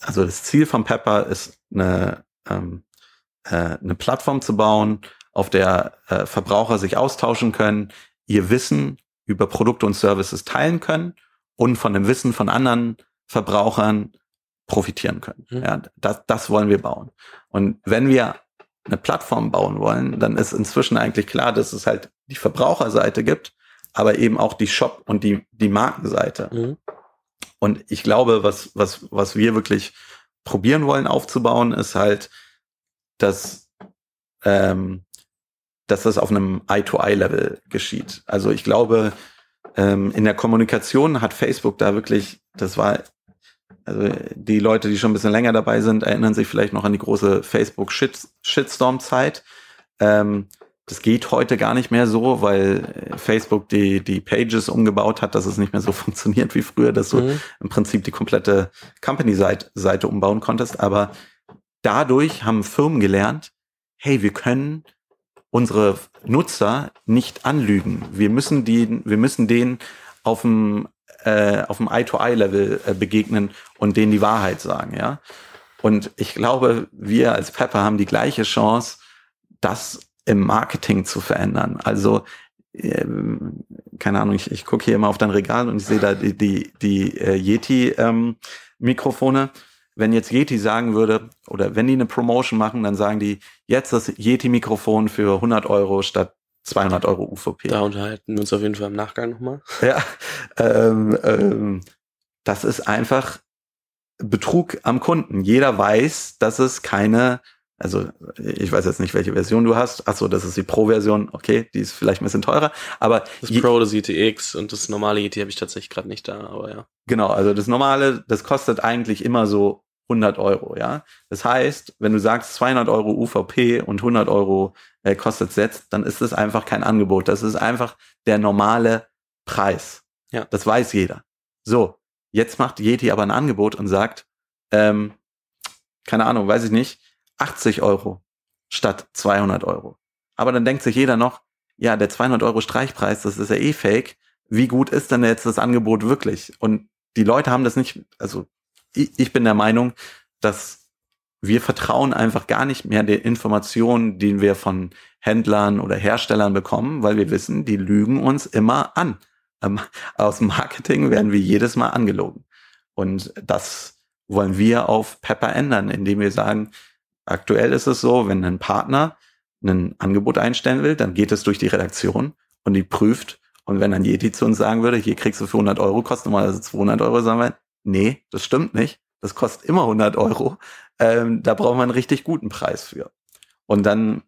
also das Ziel von Pepper ist eine ähm, äh, eine Plattform zu bauen, auf der äh, Verbraucher sich austauschen können, ihr Wissen über Produkte und Services teilen können und von dem Wissen von anderen Verbrauchern profitieren können. Mhm. Ja, das, das wollen wir bauen. Und wenn wir eine Plattform bauen wollen, dann ist inzwischen eigentlich klar, dass es halt die Verbraucherseite gibt, aber eben auch die Shop und die, die Markenseite. Mhm. Und ich glaube, was, was, was wir wirklich probieren wollen aufzubauen, ist halt dass, ähm, dass das auf einem Eye-to-Eye-Level geschieht. Also ich glaube, ähm, in der Kommunikation hat Facebook da wirklich, das war, also die Leute, die schon ein bisschen länger dabei sind, erinnern sich vielleicht noch an die große Facebook-Shitstorm-Zeit. Ähm, das geht heute gar nicht mehr so, weil Facebook die, die Pages umgebaut hat, dass es nicht mehr so funktioniert wie früher, dass du mhm. im Prinzip die komplette Company-Seite umbauen konntest. Aber dadurch haben Firmen gelernt, hey, wir können unsere Nutzer nicht anlügen. Wir müssen die, wir müssen denen auf dem äh, auf dem Eye-to-Eye-Level äh, begegnen und denen die Wahrheit sagen, ja. Und ich glaube, wir als Pepper haben die gleiche Chance, das im Marketing zu verändern. Also äh, keine Ahnung, ich, ich gucke hier immer auf dein Regal und ich sehe da die die, die äh, Yeti ähm, wenn jetzt Yeti sagen würde, oder wenn die eine Promotion machen, dann sagen die, jetzt das Yeti-Mikrofon für 100 Euro statt 200 Euro UVP. Da unterhalten wir uns auf jeden Fall im Nachgang nochmal. Ja, ähm, ähm, das ist einfach Betrug am Kunden. Jeder weiß, dass es keine, also ich weiß jetzt nicht, welche Version du hast. Achso, das ist die Pro-Version. Okay, die ist vielleicht ein bisschen teurer. Aber das Pro, das ETX und das normale ET habe ich tatsächlich gerade nicht da, aber ja. Genau, also das normale, das kostet eigentlich immer so 100 Euro, ja. Das heißt, wenn du sagst 200 Euro UVP und 100 Euro äh, kostet Set, dann ist das einfach kein Angebot. Das ist einfach der normale Preis. Ja. Das weiß jeder. So, jetzt macht Yeti aber ein Angebot und sagt, ähm, keine Ahnung, weiß ich nicht, 80 Euro statt 200 Euro. Aber dann denkt sich jeder noch, ja, der 200 Euro Streichpreis, das ist ja eh fake. Wie gut ist denn jetzt das Angebot wirklich? Und die Leute haben das nicht, also ich bin der Meinung, dass wir vertrauen einfach gar nicht mehr den Informationen, die wir von Händlern oder Herstellern bekommen, weil wir wissen, die lügen uns immer an. Ähm, aus Marketing werden wir jedes Mal angelogen. Und das wollen wir auf Pepper ändern, indem wir sagen, aktuell ist es so, wenn ein Partner ein Angebot einstellen will, dann geht es durch die Redaktion und die prüft. Und wenn dann Yeti zu uns sagen würde, hier kriegst du für 100 Euro, kostet normalerweise 200 Euro, sagen wir, nee, das stimmt nicht. Das kostet immer 100 Euro. Ähm, da braucht man einen richtig guten Preis für. Und dann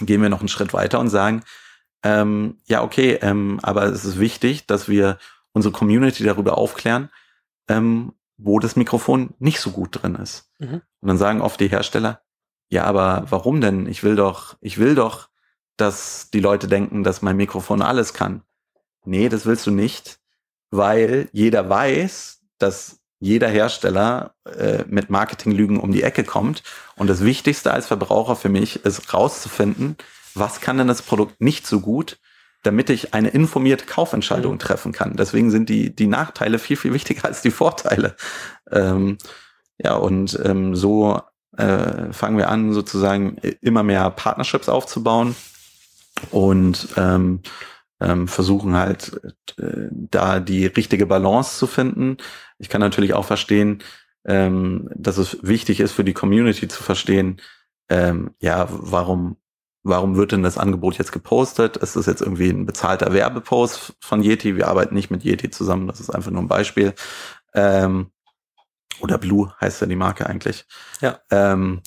gehen wir noch einen Schritt weiter und sagen, ähm, ja, okay, ähm, aber es ist wichtig, dass wir unsere Community darüber aufklären, ähm, wo das Mikrofon nicht so gut drin ist. Mhm. Und dann sagen oft die Hersteller, ja, aber warum denn? Ich will doch, ich will doch, dass die Leute denken, dass mein Mikrofon alles kann. Nee, das willst du nicht, weil jeder weiß, dass jeder Hersteller äh, mit Marketinglügen um die Ecke kommt. Und das Wichtigste als Verbraucher für mich ist rauszufinden, was kann denn das Produkt nicht so gut, damit ich eine informierte Kaufentscheidung mhm. treffen kann. Deswegen sind die, die Nachteile viel, viel wichtiger als die Vorteile. Ähm, ja, und ähm, so äh, fangen wir an, sozusagen immer mehr Partnerships aufzubauen und ähm, ähm, versuchen halt äh, da die richtige Balance zu finden. Ich kann natürlich auch verstehen, ähm, dass es wichtig ist für die Community zu verstehen, ähm, ja, warum warum wird denn das Angebot jetzt gepostet? Ist das jetzt irgendwie ein bezahlter Werbepost von Yeti? Wir arbeiten nicht mit Yeti zusammen, das ist einfach nur ein Beispiel. Ähm, oder Blue heißt ja die Marke eigentlich. Ja. Ähm,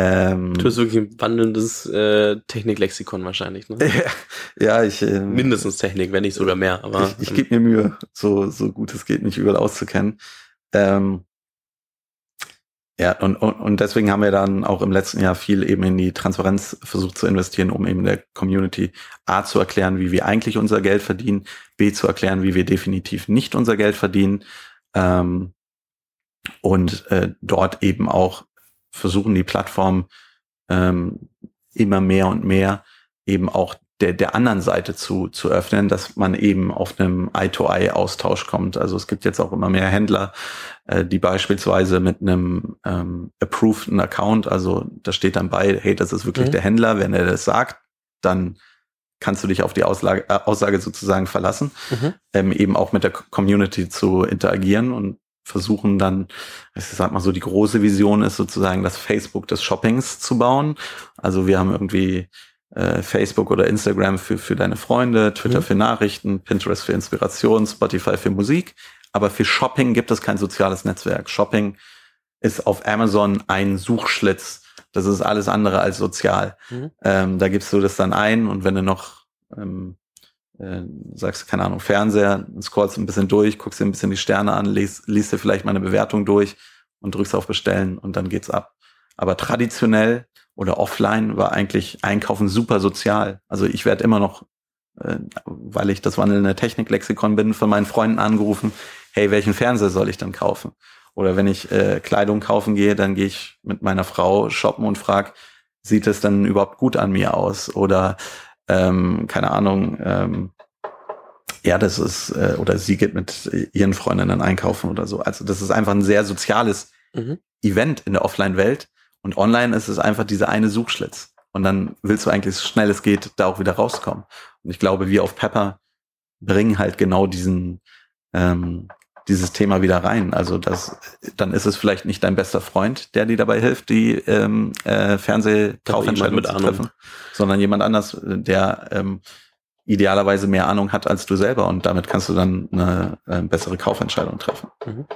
ähm, du bist wirklich ein wandelndes äh, Techniklexikon wahrscheinlich, ne? ja, ich. Äh, Mindestens Technik, wenn nicht sogar mehr. Aber ich, ich gebe mir Mühe, so so gut es geht, mich überall auszukennen. Ähm, ja, und, und, und deswegen haben wir dann auch im letzten Jahr viel eben in die Transparenz versucht zu investieren, um eben der Community A zu erklären, wie wir eigentlich unser Geld verdienen, B zu erklären, wie wir definitiv nicht unser Geld verdienen ähm, und äh, dort eben auch versuchen, die Plattform ähm, immer mehr und mehr eben auch der, der anderen Seite zu, zu öffnen, dass man eben auf einem Eye-to-Eye-Austausch kommt. Also es gibt jetzt auch immer mehr Händler, äh, die beispielsweise mit einem ähm, approveden Account, also da steht dann bei, hey, das ist wirklich mhm. der Händler, wenn er das sagt, dann kannst du dich auf die Auslage, äh, Aussage sozusagen verlassen, mhm. ähm, eben auch mit der Community zu interagieren und versuchen dann, ich sag mal so, die große Vision ist sozusagen das Facebook des Shoppings zu bauen. Also wir haben irgendwie äh, Facebook oder Instagram für, für deine Freunde, Twitter mhm. für Nachrichten, Pinterest für Inspiration, Spotify für Musik. Aber für Shopping gibt es kein soziales Netzwerk. Shopping ist auf Amazon ein Suchschlitz. Das ist alles andere als sozial. Mhm. Ähm, da gibst du das dann ein und wenn du noch ähm, äh, sagst, keine Ahnung, Fernseher, scrollst ein bisschen durch, guckst dir ein bisschen die Sterne an, liest, liest dir vielleicht mal eine Bewertung durch und drückst auf Bestellen und dann geht's ab. Aber traditionell oder offline war eigentlich Einkaufen super sozial. Also ich werde immer noch, äh, weil ich das wandelnde Techniklexikon bin, von meinen Freunden angerufen, hey, welchen Fernseher soll ich dann kaufen? Oder wenn ich äh, Kleidung kaufen gehe, dann gehe ich mit meiner Frau shoppen und frage, sieht es dann überhaupt gut an mir aus? Oder ähm, keine Ahnung, ähm, ja, das ist, äh, oder sie geht mit ihren Freundinnen einkaufen oder so. Also das ist einfach ein sehr soziales mhm. Event in der Offline-Welt und online ist es einfach dieser eine Suchschlitz. Und dann willst du eigentlich so schnell es geht da auch wieder rauskommen. Und ich glaube, wir auf Pepper bringen halt genau diesen, ähm, dieses Thema wieder rein. Also das, dann ist es vielleicht nicht dein bester Freund, der dir dabei hilft, die ähm, äh, Fernsehkaufentscheidung zu treffen, sondern jemand anders, der ähm, idealerweise mehr Ahnung hat als du selber und damit kannst du dann eine, eine bessere Kaufentscheidung treffen. Mhm.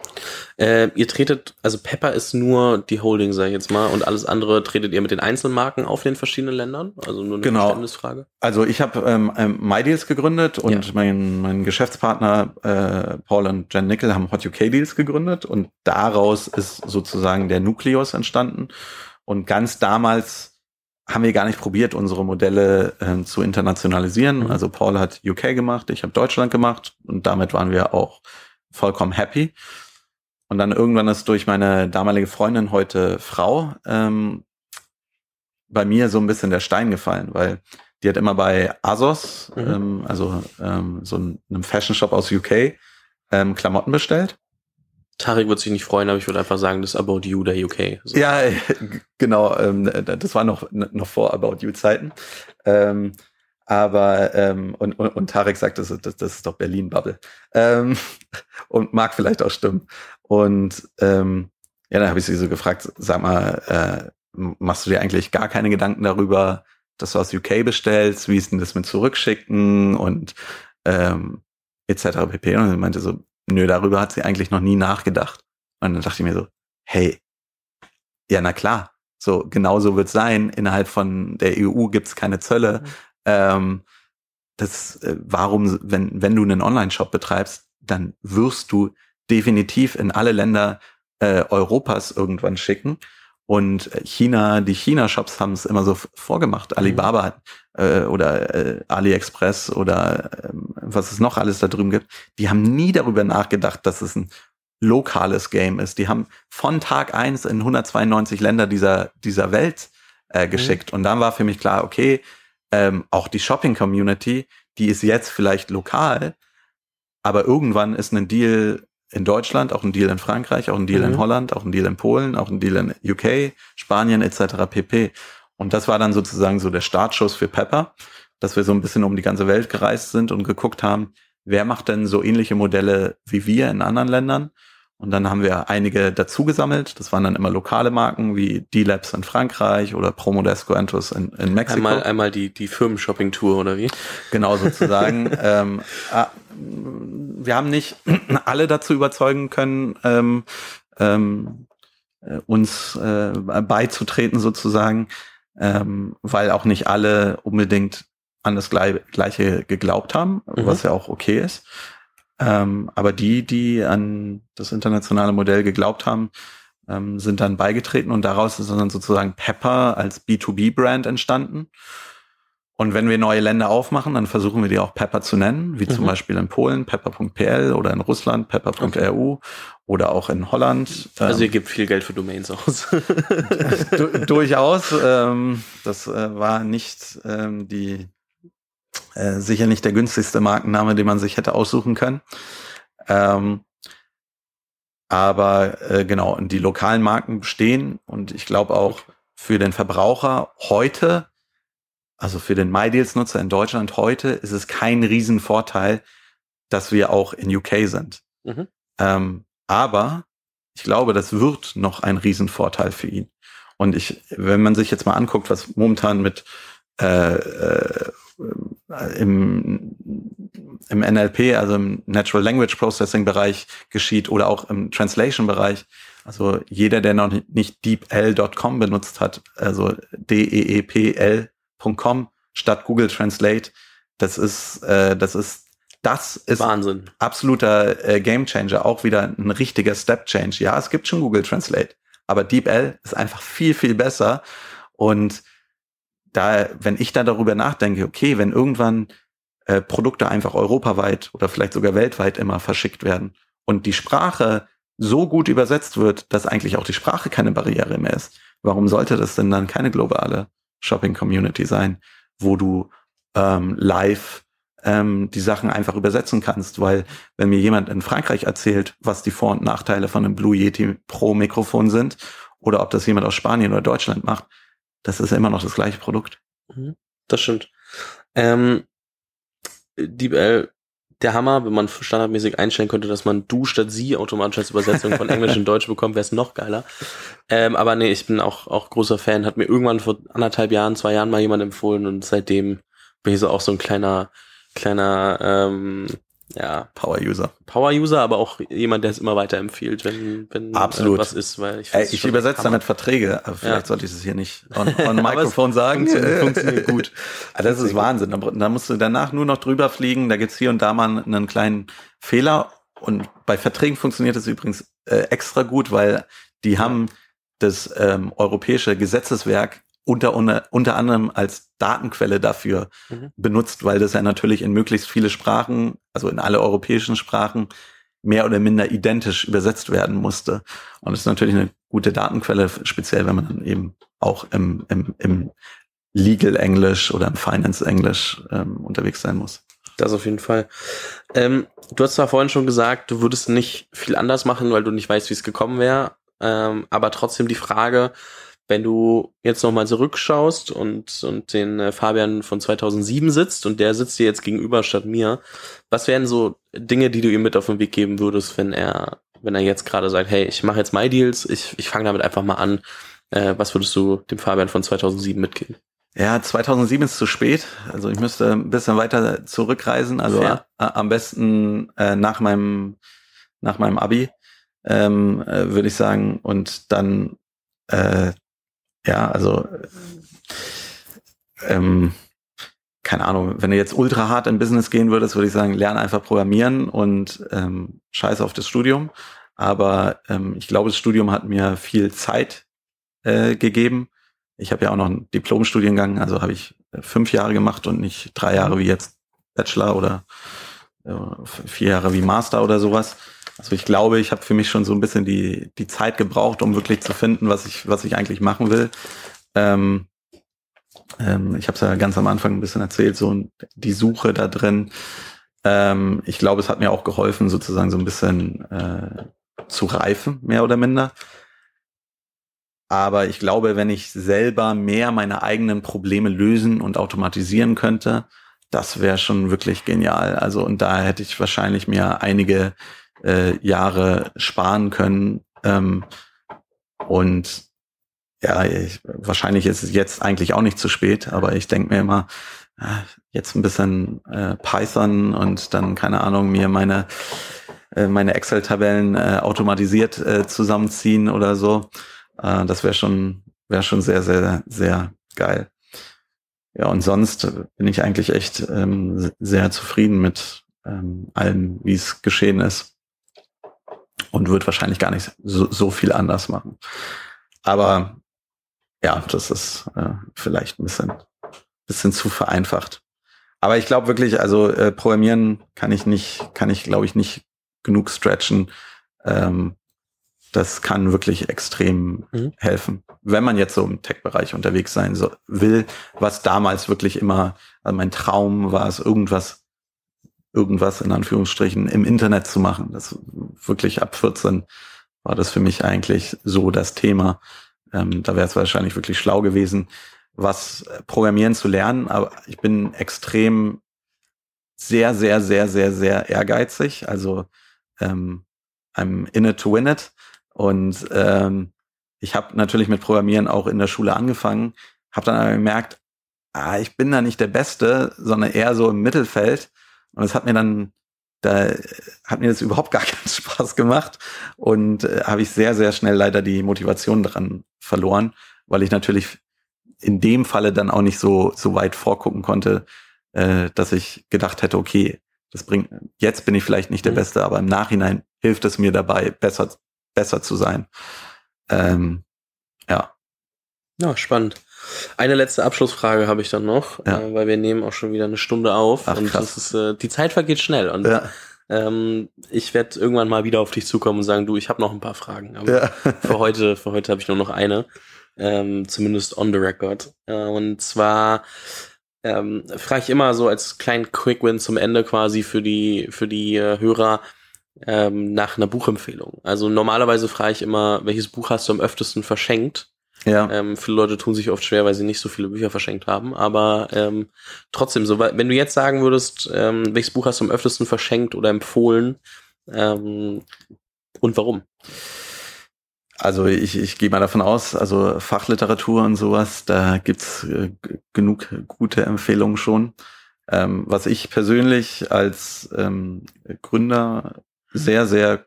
Äh, ihr tretet, also Pepper ist nur die Holding, sag ich jetzt mal, und alles andere tretet ihr mit den Einzelmarken auf in den verschiedenen Ländern? Also nur eine genau. Verständnisfrage. Also ich habe ähm, ähm, MyDeals gegründet und ja. mein, mein Geschäftspartner äh, Paul und Jen Nickel haben Hot UK Deals gegründet und daraus ist sozusagen der Nukleus entstanden. Und ganz damals haben wir gar nicht probiert, unsere Modelle äh, zu internationalisieren. Mhm. Also Paul hat UK gemacht, ich habe Deutschland gemacht und damit waren wir auch vollkommen happy. Und dann irgendwann ist durch meine damalige Freundin, heute Frau, ähm, bei mir so ein bisschen der Stein gefallen, weil die hat immer bei ASOS, mhm. ähm, also ähm, so einem Fashion Shop aus UK, ähm, Klamotten bestellt. Tarek wird sich nicht freuen, aber ich würde einfach sagen, das About You der UK. So. Ja, genau. Ähm, das war noch, noch vor About You Zeiten. Ähm, aber ähm, und, und, und Tarek sagt, das, das, das ist doch Berlin-Bubble. Ähm, und mag vielleicht auch stimmen. Und ähm, ja, dann habe ich sie so gefragt, sag mal, äh, machst du dir eigentlich gar keine Gedanken darüber, dass du aus UK bestellst? Wie ist denn das mit Zurückschicken und ähm, etc. pp. Und sie meinte so, nö, darüber hat sie eigentlich noch nie nachgedacht. Und dann dachte ich mir so, hey, ja, na klar, So, genauso wird es sein. Innerhalb von der EU gibt es keine Zölle. Mhm. Ähm, das, äh, warum, wenn, wenn du einen Online-Shop betreibst, dann wirst du definitiv in alle Länder äh, Europas irgendwann schicken. Und China, die China-Shops haben es immer so vorgemacht. Mhm. Alibaba äh, oder äh, AliExpress oder äh, was es noch alles da drüben gibt, die haben nie darüber nachgedacht, dass es ein lokales Game ist. Die haben von Tag eins in 192 Länder dieser, dieser Welt äh, mhm. geschickt. Mhm. Und dann war für mich klar, okay, ähm, auch die Shopping-Community, die ist jetzt vielleicht lokal, aber irgendwann ist ein Deal in Deutschland, auch ein Deal in Frankreich, auch ein Deal mhm. in Holland, auch ein Deal in Polen, auch ein Deal in UK, Spanien etc. pp. Und das war dann sozusagen so der Startschuss für Pepper, dass wir so ein bisschen um die ganze Welt gereist sind und geguckt haben, wer macht denn so ähnliche Modelle wie wir in anderen Ländern und dann haben wir einige dazu gesammelt. Das waren dann immer lokale Marken wie D-Labs in Frankreich oder Promodesco Entus in, in Mexiko. Einmal, einmal die, die Firmen-Shopping-Tour oder wie? Genau, sozusagen. ähm, ah, wir haben nicht alle dazu überzeugen können, ähm, ähm, äh, uns äh, beizutreten sozusagen, ähm, weil auch nicht alle unbedingt an das Gleiche geglaubt haben, mhm. was ja auch okay ist. Ähm, aber die, die an das internationale Modell geglaubt haben, ähm, sind dann beigetreten und daraus ist dann sozusagen Pepper als B2B-Brand entstanden. Und wenn wir neue Länder aufmachen, dann versuchen wir die auch Pepper zu nennen, wie mhm. zum Beispiel in Polen pepper.pl oder in Russland pepper.ru okay. oder auch in Holland. Also ihr gebt viel Geld für Domains aus. durchaus. Ähm, das äh, war nicht ähm, die äh, sicher nicht der günstigste Markenname, den man sich hätte aussuchen können. Ähm, aber äh, genau, die lokalen Marken bestehen und ich glaube auch für den Verbraucher heute, also für den MyDeals-Nutzer in Deutschland heute, ist es kein Riesenvorteil, dass wir auch in UK sind. Mhm. Ähm, aber ich glaube, das wird noch ein Riesenvorteil für ihn. Und ich, wenn man sich jetzt mal anguckt, was momentan mit äh, äh, im, im NLP, also im Natural Language Processing Bereich geschieht oder auch im Translation Bereich. Also jeder, der noch nicht deepl.com benutzt hat, also deepl.com statt Google Translate, das ist, äh, das ist, das ist Wahnsinn. absoluter äh, Game Changer, auch wieder ein richtiger Step Change. Ja, es gibt schon Google Translate, aber DeepL ist einfach viel, viel besser und da, wenn ich da darüber nachdenke, okay, wenn irgendwann äh, Produkte einfach europaweit oder vielleicht sogar weltweit immer verschickt werden und die Sprache so gut übersetzt wird, dass eigentlich auch die Sprache keine Barriere mehr ist, warum sollte das denn dann keine globale Shopping-Community sein, wo du ähm, live ähm, die Sachen einfach übersetzen kannst, weil wenn mir jemand in Frankreich erzählt, was die Vor- und Nachteile von einem Blue Yeti Pro Mikrofon sind, oder ob das jemand aus Spanien oder Deutschland macht, das ist ja immer noch das gleiche Produkt. Mhm. Das stimmt. Ähm, DeepL, der Hammer, wenn man standardmäßig einstellen könnte, dass man du statt sie automatisch als Übersetzung von Englisch in Deutsch bekommt, wäre es noch geiler. Ähm, aber nee, ich bin auch, auch großer Fan. Hat mir irgendwann vor anderthalb Jahren, zwei Jahren mal jemand empfohlen und seitdem bin ich so auch so ein kleiner, kleiner ähm, ja, Power-User. Power-User, aber auch jemand, der es immer weiter empfiehlt, wenn, wenn Absolut. was ist, weil ich Ey, ich übersetze damit Verträge, aber vielleicht ja. sollte ich es hier nicht on, on Mikrofon sagen. Funktioniert, funktioniert gut. Also das ist Wahnsinn. Da, da musst du danach nur noch drüber fliegen. Da gibt's hier und da mal einen kleinen Fehler. Und bei Verträgen funktioniert es übrigens äh, extra gut, weil die haben das ähm, europäische Gesetzeswerk unter, unter, anderem als Datenquelle dafür mhm. benutzt, weil das ja natürlich in möglichst viele Sprachen, also in alle europäischen Sprachen, mehr oder minder identisch übersetzt werden musste. Und das ist natürlich eine gute Datenquelle, speziell wenn man dann eben auch im, im, im Legal Englisch oder im Finance Englisch ähm, unterwegs sein muss. Das auf jeden Fall. Ähm, du hast zwar vorhin schon gesagt, du würdest nicht viel anders machen, weil du nicht weißt, wie es gekommen wäre. Ähm, aber trotzdem die Frage, wenn du jetzt nochmal zurückschaust und, und den äh, Fabian von 2007 sitzt und der sitzt dir jetzt gegenüber statt mir, was wären so Dinge, die du ihm mit auf den Weg geben würdest, wenn er, wenn er jetzt gerade sagt, hey, ich mache jetzt MyDeals, ich, ich fange damit einfach mal an. Äh, was würdest du dem Fabian von 2007 mitgeben? Ja, 2007 ist zu spät. Also ich müsste ein bisschen weiter zurückreisen. Also äh, am besten äh, nach meinem nach meinem Abi ähm, äh, würde ich sagen und dann äh, ja, also ähm, keine Ahnung, wenn du jetzt ultra hart in Business gehen würdest, würde ich sagen, lerne einfach programmieren und ähm, scheiß auf das Studium. Aber ähm, ich glaube, das Studium hat mir viel Zeit äh, gegeben. Ich habe ja auch noch einen Diplomstudiengang, also habe ich äh, fünf Jahre gemacht und nicht drei Jahre wie jetzt Bachelor oder äh, vier Jahre wie Master oder sowas. Also ich glaube, ich habe für mich schon so ein bisschen die, die Zeit gebraucht, um wirklich zu finden, was ich, was ich eigentlich machen will. Ähm, ähm, ich habe es ja ganz am Anfang ein bisschen erzählt, so die Suche da drin. Ähm, ich glaube, es hat mir auch geholfen, sozusagen so ein bisschen äh, zu reifen, mehr oder minder. Aber ich glaube, wenn ich selber mehr meine eigenen Probleme lösen und automatisieren könnte, das wäre schon wirklich genial. Also und da hätte ich wahrscheinlich mir einige äh, Jahre sparen können. Ähm, und ja, ich, wahrscheinlich ist es jetzt eigentlich auch nicht zu spät, aber ich denke mir immer, äh, jetzt ein bisschen äh, Python und dann, keine Ahnung, mir meine, äh, meine Excel-Tabellen äh, automatisiert äh, zusammenziehen oder so. Äh, das wäre schon, wäre schon sehr, sehr, sehr geil. Ja, und sonst bin ich eigentlich echt ähm, sehr zufrieden mit ähm, allem, wie es geschehen ist. Und wird wahrscheinlich gar nicht so, so viel anders machen. Aber ja, das ist äh, vielleicht ein bisschen, bisschen zu vereinfacht. Aber ich glaube wirklich, also äh, Programmieren kann ich nicht, kann ich glaube ich nicht genug stretchen. Ähm, das kann wirklich extrem mhm. helfen. Wenn man jetzt so im Tech-Bereich unterwegs sein so, will, was damals wirklich immer, also mein Traum war es, irgendwas, irgendwas in Anführungsstrichen im Internet zu machen. Das wirklich ab 14 war das für mich eigentlich so das Thema. Ähm, da wäre es wahrscheinlich wirklich schlau gewesen, was Programmieren zu lernen. Aber ich bin extrem sehr, sehr, sehr, sehr, sehr ehrgeizig. Also ähm, I'm in it to win it. Und ähm, ich habe natürlich mit Programmieren auch in der Schule angefangen, habe dann aber gemerkt, ah, ich bin da nicht der Beste, sondern eher so im Mittelfeld. Und es hat mir dann, da hat mir das überhaupt gar keinen Spaß gemacht und äh, habe ich sehr, sehr schnell leider die Motivation dran verloren, weil ich natürlich in dem Falle dann auch nicht so, so weit vorgucken konnte, äh, dass ich gedacht hätte, okay, das bringt, jetzt bin ich vielleicht nicht der mhm. Beste, aber im Nachhinein hilft es mir dabei, besser besser zu sein. Ähm, ja. Ja, spannend. Eine letzte Abschlussfrage habe ich dann noch, ja. äh, weil wir nehmen auch schon wieder eine Stunde auf Ach, und krass. ist, äh, die Zeit vergeht schnell und ja. ähm, ich werde irgendwann mal wieder auf dich zukommen und sagen, du, ich habe noch ein paar Fragen, aber ja. für heute, für heute habe ich nur noch eine, ähm, zumindest on the record. Äh, und zwar ähm, frage ich immer so als kleinen Quick Win zum Ende quasi für die für die äh, Hörer ähm, nach einer Buchempfehlung. Also normalerweise frage ich immer, welches Buch hast du am öftesten verschenkt? Ja. Ähm, viele Leute tun sich oft schwer, weil sie nicht so viele Bücher verschenkt haben. Aber ähm, trotzdem, so, wenn du jetzt sagen würdest, ähm, welches Buch hast du am öftesten verschenkt oder empfohlen ähm, und warum? Also ich, ich gehe mal davon aus, also Fachliteratur und sowas, da gibt's äh, genug gute Empfehlungen schon. Ähm, was ich persönlich als ähm, Gründer sehr, sehr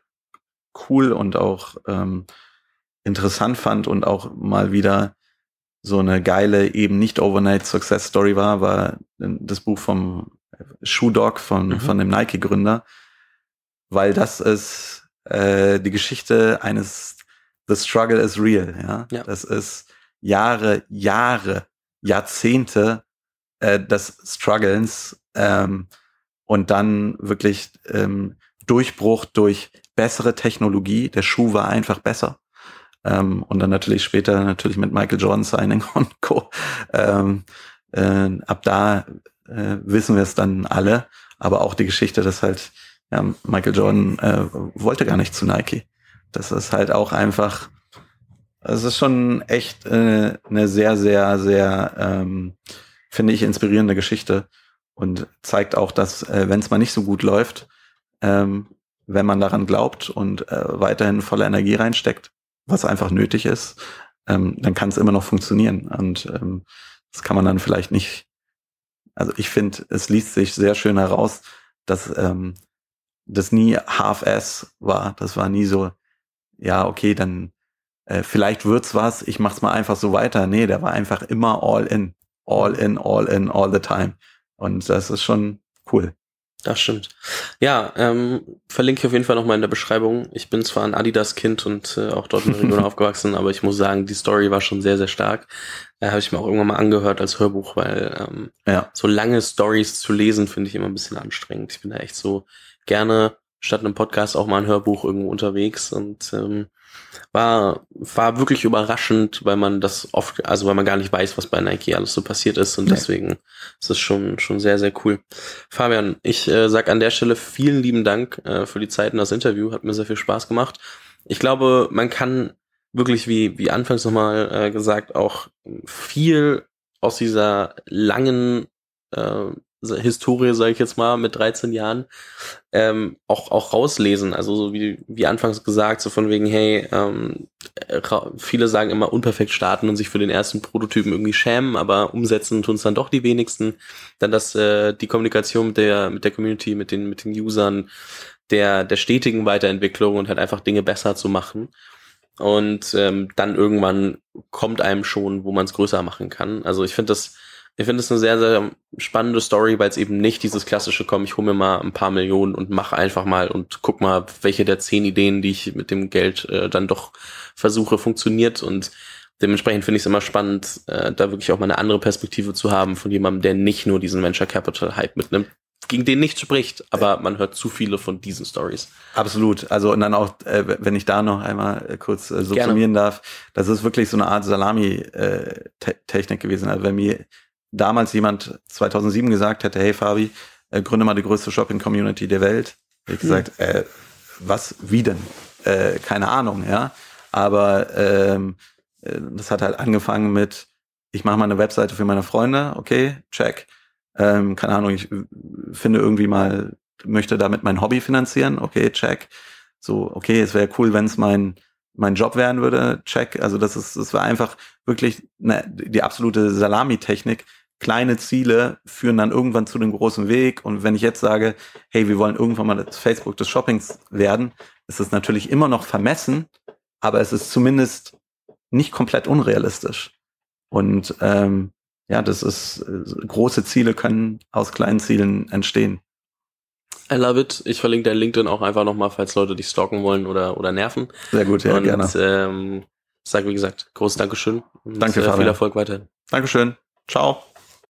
cool und auch ähm, interessant fand und auch mal wieder so eine geile, eben nicht Overnight Success Story war, war das Buch vom Shoe Dog von, mhm. von dem Nike-Gründer, weil das ist äh, die Geschichte eines The Struggle is Real, ja. ja. Das ist Jahre, Jahre, Jahrzehnte äh, des Strugglens ähm, und dann wirklich ähm, Durchbruch durch bessere Technologie. Der Schuh war einfach besser. Ähm, und dann natürlich später natürlich mit Michael Jordan Signing und Co. Ähm, äh, ab da äh, wissen wir es dann alle. Aber auch die Geschichte, dass halt ja, Michael Jordan äh, wollte gar nicht zu Nike. Das ist halt auch einfach, es ist schon echt äh, eine sehr, sehr, sehr, ähm, finde ich, inspirierende Geschichte und zeigt auch, dass äh, wenn es mal nicht so gut läuft, ähm, wenn man daran glaubt und äh, weiterhin volle Energie reinsteckt, was einfach nötig ist, ähm, dann kann es immer noch funktionieren. Und ähm, das kann man dann vielleicht nicht. Also ich finde, es liest sich sehr schön heraus, dass ähm, das nie Half-Ass war. Das war nie so, ja, okay, dann äh, vielleicht wird's was, ich mach's mal einfach so weiter. Nee, der war einfach immer all in. All in, all in, all the time. Und das ist schon cool. Das stimmt. Ja, ähm, verlinke ich auf jeden Fall nochmal in der Beschreibung. Ich bin zwar ein Adidas-Kind und äh, auch dort in der Region aufgewachsen, aber ich muss sagen, die Story war schon sehr, sehr stark. Äh, Habe ich mir auch irgendwann mal angehört als Hörbuch, weil ähm, ja. so lange Stories zu lesen, finde ich immer ein bisschen anstrengend. Ich bin da echt so gerne statt einem Podcast auch mal ein Hörbuch irgendwo unterwegs und ähm, war, war wirklich überraschend, weil man das oft, also weil man gar nicht weiß, was bei Nike alles so passiert ist und nee. deswegen ist es schon, schon sehr, sehr cool. Fabian, ich äh, sag an der Stelle vielen lieben Dank äh, für die Zeit und das Interview, hat mir sehr viel Spaß gemacht. Ich glaube, man kann wirklich, wie, wie anfangs nochmal äh, gesagt, auch viel aus dieser langen äh, Historie, sage ich jetzt mal, mit 13 Jahren, ähm, auch, auch rauslesen. Also so wie, wie anfangs gesagt, so von wegen, hey, ähm, viele sagen immer unperfekt starten und sich für den ersten Prototypen irgendwie schämen, aber umsetzen tun es dann doch die wenigsten. Dann das, äh, die Kommunikation mit der, mit der Community, mit den, mit den Usern, der, der stetigen Weiterentwicklung und halt einfach Dinge besser zu machen. Und ähm, dann irgendwann kommt einem schon, wo man es größer machen kann. Also ich finde das ich finde es eine sehr, sehr spannende Story, weil es eben nicht dieses klassische, komm, ich hole mir mal ein paar Millionen und mache einfach mal und guck mal, welche der zehn Ideen, die ich mit dem Geld äh, dann doch versuche, funktioniert. Und dementsprechend finde ich es immer spannend, äh, da wirklich auch mal eine andere Perspektive zu haben von jemandem, der nicht nur diesen Venture Capital Hype mitnimmt, gegen den nichts spricht, aber man hört zu viele von diesen Stories. Absolut. Also und dann auch, äh, wenn ich da noch einmal äh, kurz äh, subsumieren darf, das ist wirklich so eine Art Salami-Technik äh, gewesen. Also wenn mir damals jemand 2007 gesagt hätte, hey Fabi, äh, gründe mal die größte Shopping-Community der Welt, hätte ich gesagt, hm. äh, was, wie denn? Äh, keine Ahnung, ja. Aber ähm, äh, das hat halt angefangen mit, ich mache mal eine Webseite für meine Freunde, okay, check. Ähm, keine Ahnung, ich finde irgendwie mal, möchte damit mein Hobby finanzieren, okay, check. So, okay, es wäre cool, wenn es mein mein Job werden würde, check. Also das ist, das war einfach wirklich ne, die absolute Salami-Technik. Kleine Ziele führen dann irgendwann zu dem großen Weg. Und wenn ich jetzt sage, hey, wir wollen irgendwann mal das Facebook des Shoppings werden, ist es natürlich immer noch vermessen, aber es ist zumindest nicht komplett unrealistisch. Und ähm, ja, das ist große Ziele können aus kleinen Zielen entstehen. I love it. Ich verlinke dein LinkedIn auch einfach nochmal, falls Leute dich stalken wollen oder, oder nerven. Sehr gut, ja, und, gerne. Ähm, sag wie gesagt, großes Dankeschön. Und, Danke, äh, Viel Erfolg weiterhin. Dankeschön. Ciao.